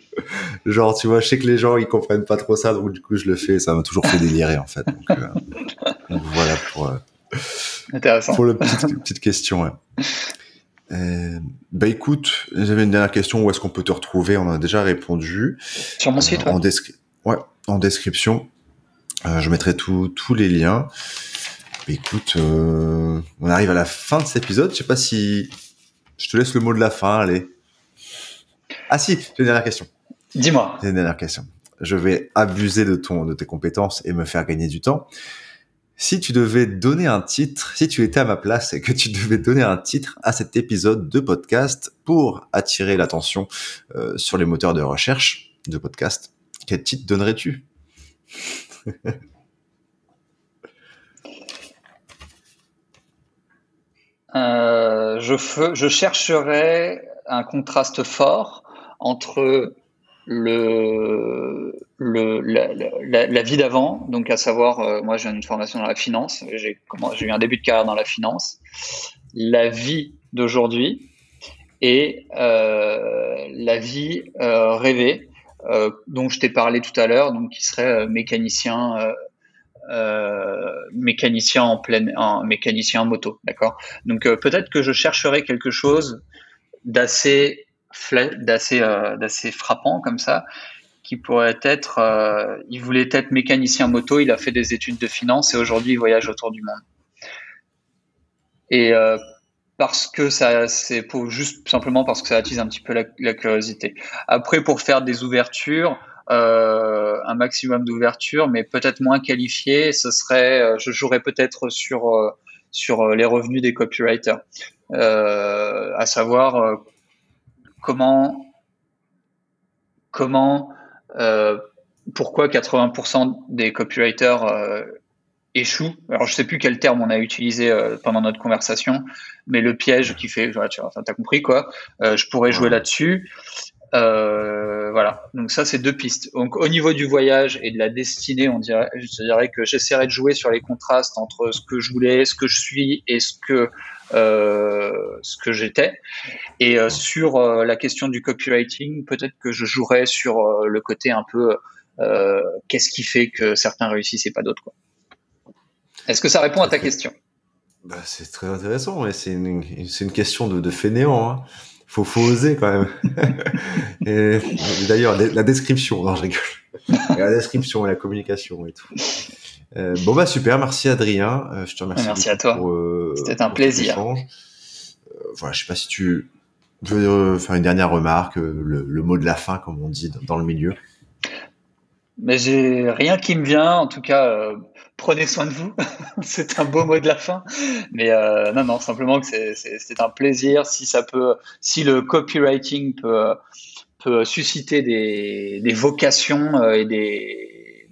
[laughs] Genre, tu vois, je sais que les gens ils comprennent pas trop ça, donc du coup je le fais. Ça m'a toujours fait délirer en fait. Donc, euh, donc voilà pour euh, Intéressant. pour le petite, petite question. Ouais. Euh, bah écoute, j'avais une dernière question. Où est-ce qu'on peut te retrouver? On a déjà répondu. Sur mon site. Euh, en, ouais, en description. Euh, je mettrai tous les liens. Bah, écoute, euh, on arrive à la fin de cet épisode. Je sais pas si je te laisse le mot de la fin. Allez. Ah si, j'ai une dernière question. Dis-moi. J'ai une dernière question. Je vais abuser de ton de tes compétences et me faire gagner du temps. Si tu devais donner un titre, si tu étais à ma place et que tu devais donner un titre à cet épisode de podcast pour attirer l'attention euh, sur les moteurs de recherche de podcast, quel titre donnerais-tu? [laughs] Euh, je, je chercherais un contraste fort entre la, vie d'avant, donc à savoir, euh, moi j'ai une formation dans la finance, j'ai eu un début de carrière dans la finance, la vie d'aujourd'hui et euh, la vie rêvée, dont je t'ai parlé tout à l'heure, donc qui serait mécanicien euh, mécanicien en pleine, en mécanicien en moto, d'accord? Donc euh, peut-être que je chercherai quelque chose d'assez d'assez euh, d'assez frappant comme ça, qui pourrait être. Il voulait être mécanicien moto, il a fait des études de finance et aujourd'hui il voyage autour du monde. Et parce que ça, c'est pour juste simplement parce que ça attise un petit peu la curiosité. Après, pour faire des ouvertures, euh, un maximum d'ouverture, mais peut-être moins qualifié. Ce serait, euh, je jouerais peut-être sur euh, sur les revenus des copywriters, euh, à savoir comment comment pourquoi 80% des copywriters échouent. Alors je sais plus quel terme on a utilisé pendant notre conversation, mais le piège qui fait, tu as compris quoi. je pourrais jouer là-dessus. Euh, voilà, donc ça c'est deux pistes. Donc au niveau du voyage et de la destinée, on dirait, je dirais que j'essaierai de jouer sur les contrastes entre ce que je voulais, ce que je suis et ce que euh, ce que j'étais. Et euh, sur euh, la question du copywriting, peut-être que je jouerais sur le côté un peu qu'est-ce qui fait que certains réussissent et pas d'autres. Est-ce que ça répond à ta question? Bah, C'est très intéressant, c'est une, une, question de, de fainéant. Hein faut, faut oser quand même. [laughs] et, d'ailleurs, la description, non, je rigole. la description et la communication et tout. Euh, bon bah super, merci Adrien. Euh, je te remercie. Merci à toi. Euh, C'était un plaisir. Voilà, je sais pas si tu veux faire une dernière remarque, le, le, mot de la fin, comme on dit dans le milieu. Mais j'ai rien qui me vient. En tout cas, prenez soin de vous. [laughs] c'est un beau mot de la fin. Mais euh, non, non, simplement que c'est un plaisir. Si ça peut, si le copywriting peut, susciter des, vocations euh, et des,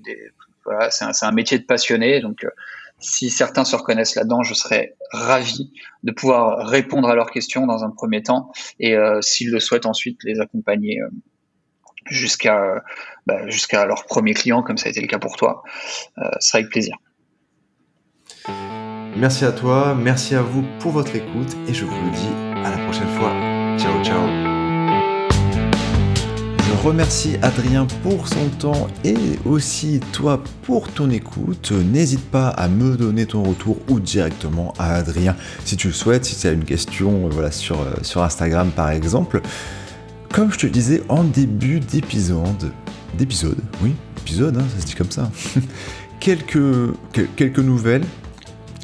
voilà, c'est un, un, métier de passionné. Donc, si certains se reconnaissent là-dedans, je serais ravi de pouvoir répondre à leurs questions dans un premier temps et s'ils le souhaitent ensuite les accompagner jusqu'à bah, jusqu'à leur premier client, comme ça a été le cas pour toi. Euh, ce sera avec plaisir. Merci à toi, merci à vous pour votre écoute et je vous le dis à la prochaine fois. Ciao ciao. Je remercie Adrien pour son temps et aussi toi pour ton écoute. N'hésite pas à me donner ton retour ou directement à Adrien si tu le souhaites, si tu as une question voilà, sur, euh, sur Instagram par exemple. Comme je te disais en début d'épisode, d'épisode, oui, épisode, hein, ça se dit comme ça, [laughs] quelques, quelques nouvelles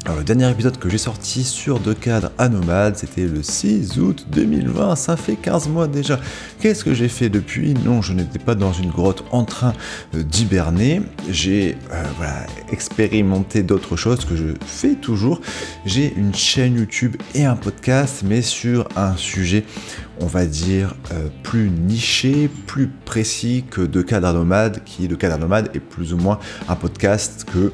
alors, le dernier épisode que j'ai sorti sur deux cadres à Nomade, c'était le 6 août 2020, ça fait 15 mois déjà. Qu'est-ce que j'ai fait depuis? Non, je n'étais pas dans une grotte en train euh, d'hiberner. J'ai euh, expérimenté d'autres choses que je fais toujours. J'ai une chaîne YouTube et un podcast, mais sur un sujet, on va dire, euh, plus niché, plus précis que de cadre nomade, qui de cadre nomade est plus ou moins un podcast que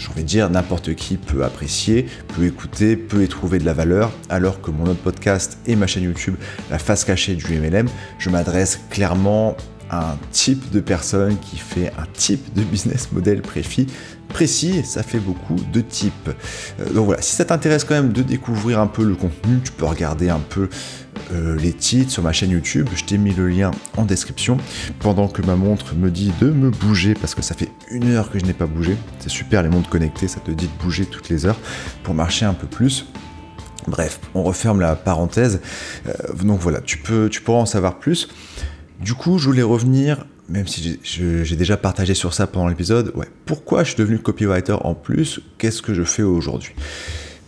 j'ai envie de dire, n'importe qui peut apprécier, peut écouter, peut y trouver de la valeur, alors que mon autre podcast et ma chaîne YouTube, La face cachée du MLM, je m'adresse clairement à un type de personne qui fait un type de business model précis, précis, ça fait beaucoup de types. Euh, donc voilà, si ça t'intéresse quand même de découvrir un peu le contenu, tu peux regarder un peu euh, les titres sur ma chaîne YouTube. Je t'ai mis le lien en description. Pendant que ma montre me dit de me bouger, parce que ça fait une heure que je n'ai pas bougé. C'est super les montres connectées, ça te dit de bouger toutes les heures pour marcher un peu plus. Bref, on referme la parenthèse. Euh, donc voilà, tu, peux, tu pourras en savoir plus. Du coup, je voulais revenir, même si j'ai déjà partagé sur ça pendant l'épisode, ouais, pourquoi je suis devenu copywriter en plus? Qu'est-ce que je fais aujourd'hui?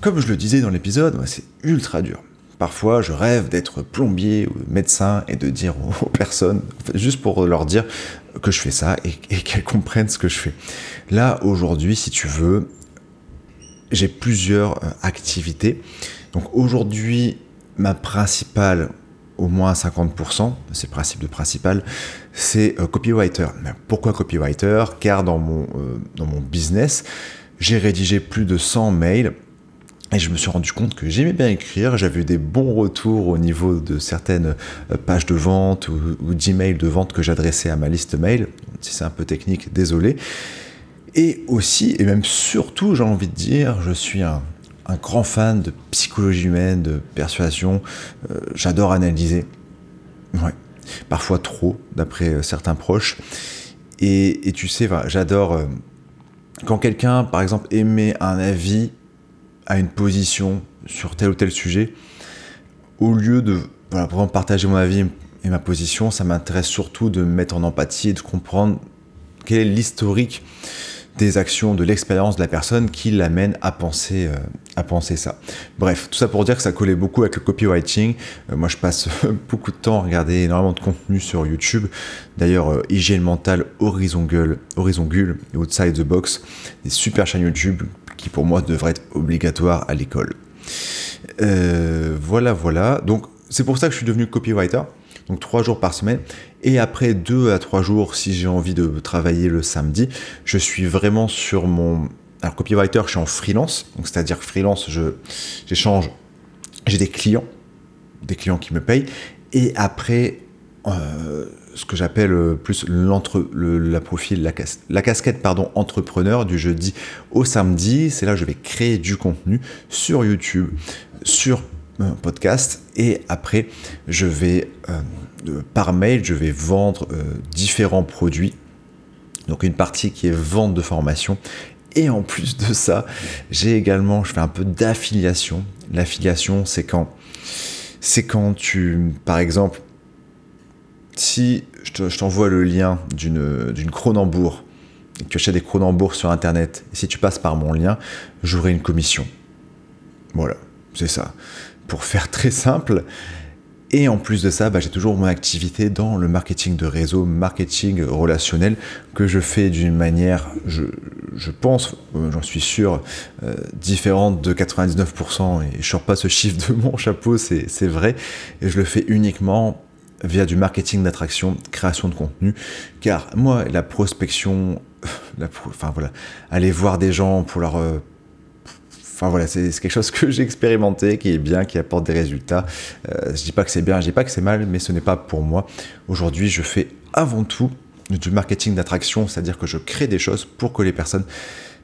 Comme je le disais dans l'épisode, c'est ultra dur. Parfois, je rêve d'être plombier ou médecin et de dire aux personnes, juste pour leur dire que je fais ça et, qu'elles comprennent ce que je fais. Là, aujourd'hui, si tu veux, j'ai plusieurs euh, activités. Donc aujourd'hui, ma principale, au moins 50%, c'est le principe de principal, c'est euh, copywriter. Pourquoi copywriter? Car dans mon, euh, dans mon business, j'ai rédigé plus de 100 mails et je me suis rendu compte que j'aimais bien écrire, j'avais des bons retours au niveau de certaines euh, pages de vente ou, d'emails de vente que j'adressais à ma liste mail. Si c'est un peu technique, désolé. Et aussi, et même surtout, j'ai envie de dire, je suis un, grand fan de psychologie humaine, de persuasion. Euh, j'adore analyser. Ouais. Parfois trop, d'après euh, certains proches. Et, tu sais, j'adore quand quelqu'un, par exemple, émet un avis à une position sur tel ou tel sujet, au lieu de voilà, partager mon avis et ma position, ça m'intéresse surtout de me mettre en empathie et de comprendre quel est l'historique des actions, de l'expérience de la personne qui l'amène à penser, euh, à penser ça. Bref, tout ça pour dire que ça collait beaucoup avec le copywriting. Euh, moi, je passe [laughs] beaucoup de temps à regarder énormément de contenu sur YouTube. D'ailleurs, euh, Hygiène mentale, Horizon Gueule, Horizon et Outside the Box, des super chaînes YouTube qui pour moi devrait être obligatoire à l'école. Euh, voilà, voilà. Donc c'est pour ça que je suis devenu copywriter. Donc trois jours par semaine. Et après deux à trois jours, si j'ai envie de travailler le samedi, je suis vraiment sur mon... Alors copywriter, je suis en freelance. Donc c'est-à-dire freelance, je, j'échange, j'ai des clients, des clients qui me payent. Et après, euh, ce que j'appelle euh, plus l'entre, la profil, la, la, casquette pardon, entrepreneur du jeudi au samedi. C'est là que je vais créer du contenu sur YouTube, sur podcast et après je vais euh, par mail, je vais vendre différents produits. Donc une partie qui est vente de formation et en plus de ça, j'ai également, je fais un peu d'affiliation. L'affiliation, c'est quand, c'est quand tu, par exemple, si je t'envoie le lien d'une Cronenbourg et que tu achètes des Cronenbourg sur internet, et si tu passes par mon lien, j'aurai une commission. Voilà, c'est ça. Pour faire très simple. Et en plus de ça, bah, j'ai toujours mon activité dans le marketing de réseau, marketing relationnel, que je fais d'une manière, je, pense, euh, j'en suis sûr, euh, différente de 99%, et je sors pas ce chiffre de mon chapeau, c'est vrai, et je le fais uniquement via du marketing d'attraction, création de contenu, car moi, la prospection [laughs] enfin voilà, aller voir des gens pour leur Enfin voilà, c'est quelque chose que j'ai expérimenté, qui est bien, qui apporte des résultats. Euh, je dis pas que c'est bien, je dis pas que c'est mal, mais ce n'est pas pour moi. Aujourd'hui, je fais avant tout du marketing d'attraction, c'est-à-dire que je crée des choses pour que les personnes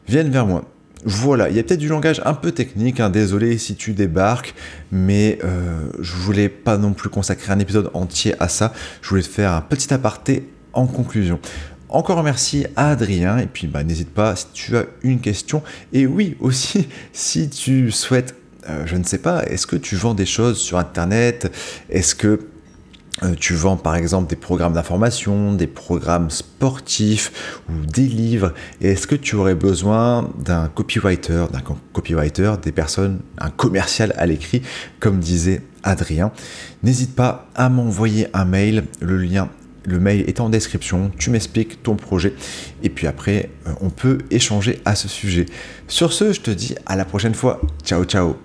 viennent vers moi. Voilà, il y a peut-être du langage un peu technique, hein, désolé si tu débarques, mais euh, je voulais pas non plus consacrer un épisode entier à ça, je voulais te faire un petit aparté en conclusion. Encore merci à Adrien, et puis bah, n'hésite pas si tu as une question, et oui aussi [laughs] si tu souhaites, euh, je ne sais pas, est-ce que tu vends des choses sur Internet, est-ce que euh, tu vends par exemple des programmes d'information, des programmes sportifs ou des livres? Est-ce que tu aurais besoin d'un copywriter, d'un copywriter, des personnes, un commercial à l'écrit, comme disait Adrien? N'hésite pas à m'envoyer un mail. Le lien, le mail est en description. Tu m'expliques ton projet et puis après, euh, on peut échanger à ce sujet. Sur ce, je te dis à la prochaine fois. Ciao, ciao.